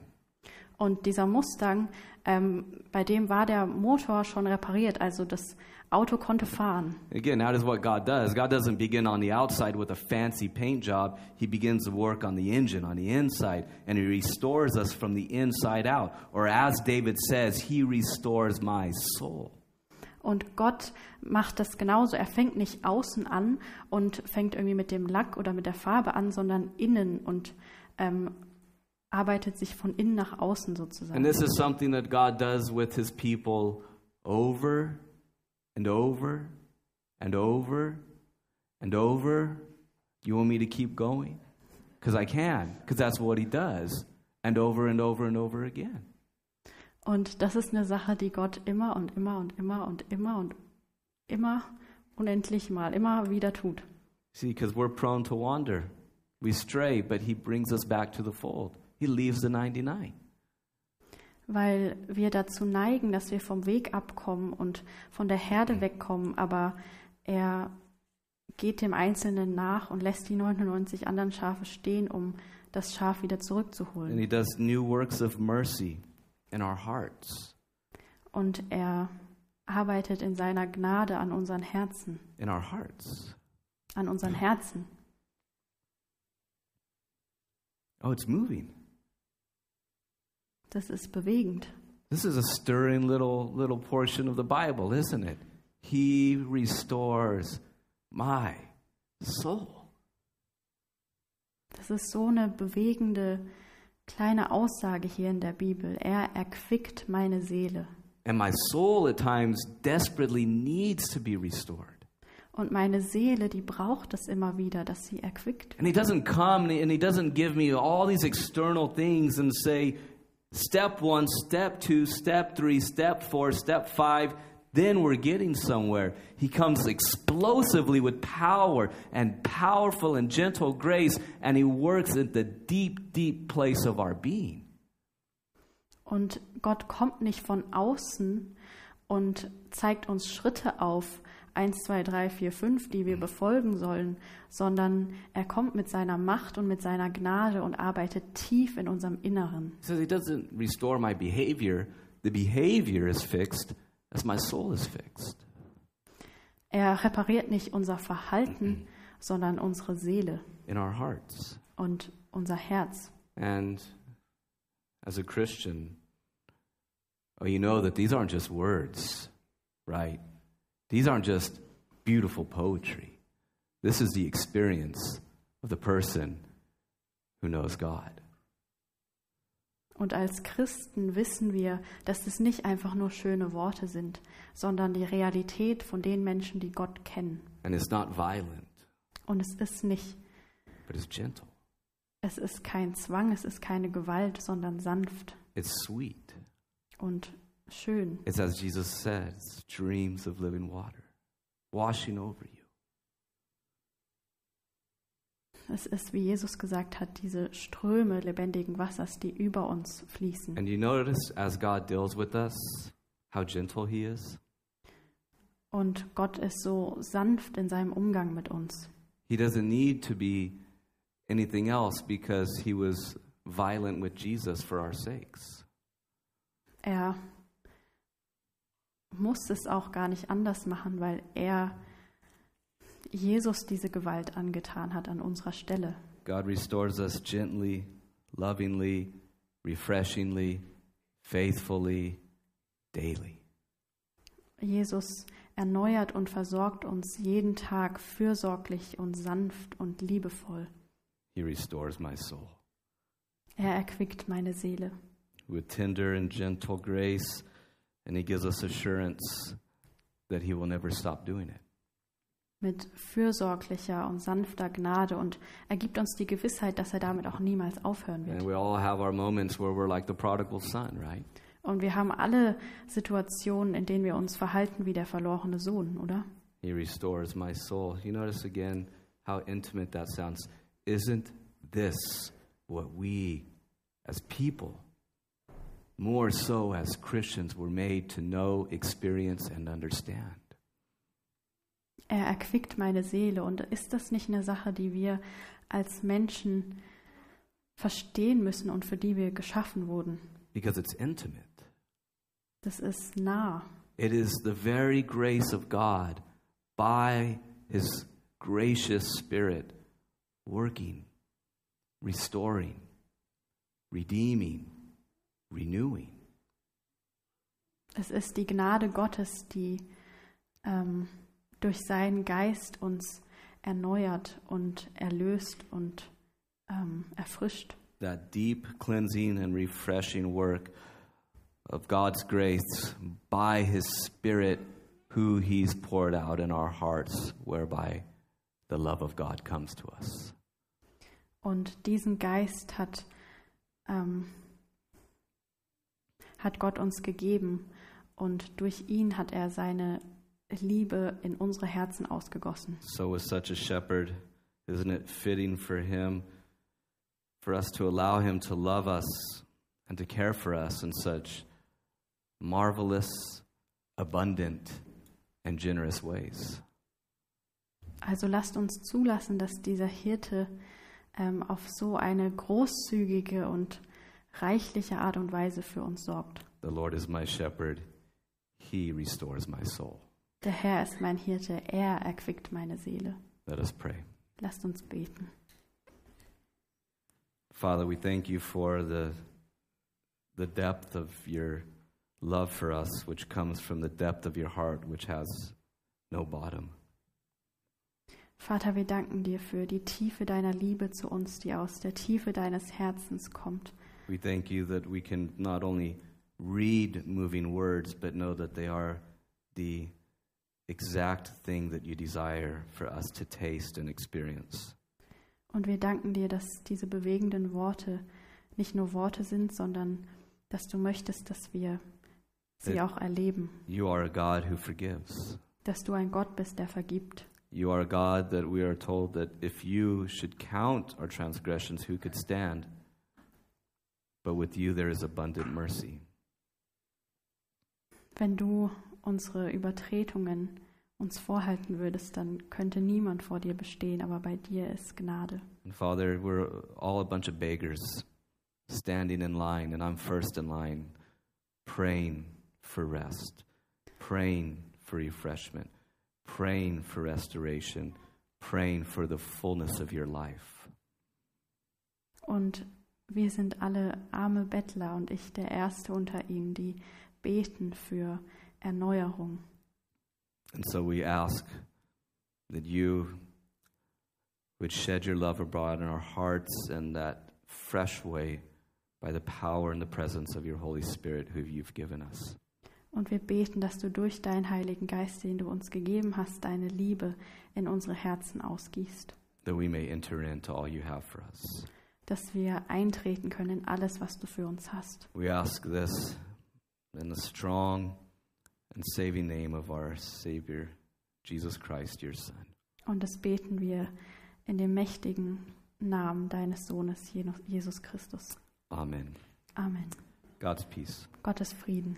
Speaker 2: Und dieser Mustang, ähm, bei dem war der Motor schon repariert, also das Auto konnte fahren.
Speaker 1: Again, that is what God does. God doesn't begin on the outside with a fancy paint job. He begins to work on the engine, on the inside, and He restores us from the inside out. Or as David says, He restores my soul.
Speaker 2: Und Gott macht das genauso. Er fängt nicht außen an und fängt irgendwie mit dem Lack oder mit der Farbe an, sondern innen und ähm, arbeitet sich von innen nach außen
Speaker 1: And
Speaker 2: sozusagen.
Speaker 1: this is something that God does with His people over and over and over and over. You want me to keep going? Because I can, because that's what He does. And over and over and over again.
Speaker 2: Und das ist eine Sache, die Gott immer und immer und immer und immer und immer unendlich mal, immer wieder tut.
Speaker 1: See, because we're prone to wander. We stray, but He brings us back to the fold. He leaves the 99.
Speaker 2: Weil wir dazu neigen, dass wir vom Weg abkommen und von der Herde wegkommen, aber er geht dem Einzelnen nach und lässt die 99 anderen Schafe stehen, um das Schaf wieder
Speaker 1: And
Speaker 2: zurückzuholen.
Speaker 1: He does new works of mercy in our hearts,
Speaker 2: Und er arbeitet in seiner Gnade an unseren Herzen,
Speaker 1: in our hearts.
Speaker 2: an unseren Herzen.
Speaker 1: Oh, it's moving.
Speaker 2: Das ist bewegend.
Speaker 1: This is a stirring little little portion of the Bible, isn't it? He restores my soul.
Speaker 2: Das ist so eine bewegende kleine Aussage hier in der Bibel. Er erquickt meine Seele.
Speaker 1: And my soul at times desperately needs to be restored.
Speaker 2: Und meine Seele, die braucht es immer wieder, dass sie erquickt.
Speaker 1: And he doesn't come and he doesn't give me all these external things and say, step one, step two, step three, step four, step five, then we're getting somewhere. He comes explosively with power and powerful and gentle grace, and he works at the deep, deep place of our being.
Speaker 2: Und Gott kommt nicht von außen und zeigt uns Schritte auf, 1, 2, 3, 4, 5, die wir befolgen sollen, sondern er kommt mit seiner Macht und mit seiner Gnade und arbeitet tief in unserem Inneren.
Speaker 1: He says he doesn't restore my behavior. The behavior is fixed as my soul is fixed.
Speaker 2: Er repariert nicht unser Verhalten, sondern unsere Seele
Speaker 1: in our hearts.
Speaker 2: und unser Herz.
Speaker 1: And as a Christian, oh, you know that these aren't just words, right? These aren't just beautiful poetry. This is the experience of the person who knows God.
Speaker 2: Und als Christen wissen wir, dass es nicht einfach nur schöne Worte sind, sondern die Realität von den Menschen, die Gott kennen.
Speaker 1: And it's not violent,
Speaker 2: Und es ist nicht,
Speaker 1: but it's gentle.
Speaker 2: es ist kein Zwang, es ist keine Gewalt, sondern sanft
Speaker 1: It's sweet.
Speaker 2: und schön.
Speaker 1: It's as Jesus says, streams of living water washing over you.
Speaker 2: Es ist, wie Jesus gesagt hat, diese Ströme lebendigen Wassers, die über uns fließen.
Speaker 1: And you notice as God deals with us, how gentle He is?
Speaker 2: Und Gott ist so sanft in seinem Umgang mit uns.
Speaker 1: He doesn't need to be anything else because he was violent with Jesus for our sakes.
Speaker 2: Er muss es auch gar nicht anders machen, weil er Jesus diese Gewalt angetan hat an unserer Stelle.
Speaker 1: God restores us gently, lovingly, refreshingly, faithfully, daily.
Speaker 2: Jesus erneuert und versorgt uns jeden Tag fürsorglich und sanft und liebevoll.
Speaker 1: He restores my soul
Speaker 2: Er erquickt meine Seele
Speaker 1: with tender and gentle grace, and he gives us assurance that he will never stop doing it.
Speaker 2: mit fürsorglicher und sanfter Gnade und er gibt uns die Gewissheit, dass er damit auch niemals aufhören
Speaker 1: And
Speaker 2: wird.
Speaker 1: we all have our moments where we're like the prodigal son, right?
Speaker 2: Und wir haben alle Situationen, in denen wir uns verhalten wie der verlorene Sohn, oder?
Speaker 1: He restores my soul. You notice again how intimate that sounds. Isn't this what we as people, more so as Christians, were made to know, experience, and understand?
Speaker 2: Er erquickt meine Seele. Und ist das nicht eine Sache, die wir als Menschen verstehen müssen und für die wir geschaffen wurden?
Speaker 1: because it's intimate.
Speaker 2: Das ist nah.
Speaker 1: It is the very grace of God by His gracious Spirit working, restoring, redeeming, renewing.
Speaker 2: Es ist die Gnade Gottes, die ähm, durch seinen Geist uns erneuert und erlöst und ähm, erfrischt.
Speaker 1: That deep cleansing and refreshing work of God's grace by His Spirit, who He's poured out in our hearts, whereby the love of God comes to us.
Speaker 2: Und diesen Geist hat, ähm, hat Gott uns gegeben und durch ihn hat er seine Liebe in unsere Herzen ausgegossen.
Speaker 1: So, with such a shepherd, isn't it fitting for him, for us to allow him to love us and to care for us in such marvelous, abundant, and generous ways?
Speaker 2: Also lasst uns zulassen, dass dieser Hirte ähm, auf so eine großzügige und reichliche Art und Weise für uns sorgt.
Speaker 1: The Lord is my shepherd, he restores my soul.
Speaker 2: Der Herr ist mein Hirte, er erquickt meine Seele.
Speaker 1: Let us pray.
Speaker 2: Lasst uns beten.
Speaker 1: Father, we thank you for the, the depth of your love for us, which comes from the depth of your heart, which has no bottom.
Speaker 2: Vater, wir danken dir für die Tiefe deiner Liebe zu uns, die aus der Tiefe deines Herzens kommt.
Speaker 1: We thank you that we can not only read moving words, but know that they are the exact thing that you desire for us to taste and experience.
Speaker 2: Und wir danken dir, dass diese bewegenden Worte nicht nur Worte sind, sondern dass du möchtest, dass wir sie auch erleben.
Speaker 1: You are a God who forgives.
Speaker 2: Dass du ein Gott bist, der vergibt.
Speaker 1: You are a God that we are told that if you should count our transgressions, who could stand? But with you there is abundant mercy.
Speaker 2: Wenn du unsere Übertretungen uns vorhalten würdest, dann könnte niemand vor dir bestehen, aber bei dir ist Gnade.
Speaker 1: And Father, we're all a bunch of beggars standing in line, and I'm first in line, praying for rest, praying for refreshment, praying for restoration, praying for the fullness of your life.
Speaker 2: Und wir sind alle arme Bettler und ich der Erste unter ihnen, die beten für Erneuerung.
Speaker 1: And so we ask that you would shed your love abroad in our hearts in that fresh way by the power and the presence of your Holy Spirit, who you've given us.
Speaker 2: Und wir beten, dass du durch deinen Heiligen Geist, den du uns gegeben hast, deine Liebe in unsere Herzen ausgießt.
Speaker 1: That we may enter into all you have for us.
Speaker 2: Dass wir eintreten können in alles, was du für uns hast.
Speaker 1: We ask this in the strong and saving name of our Savior, Jesus Christ, your Son.
Speaker 2: Und das beten wir in dem mächtigen Namen deines Sohnes, Jesus Christus.
Speaker 1: Amen.
Speaker 2: Amen.
Speaker 1: God's peace.
Speaker 2: Gottes Frieden.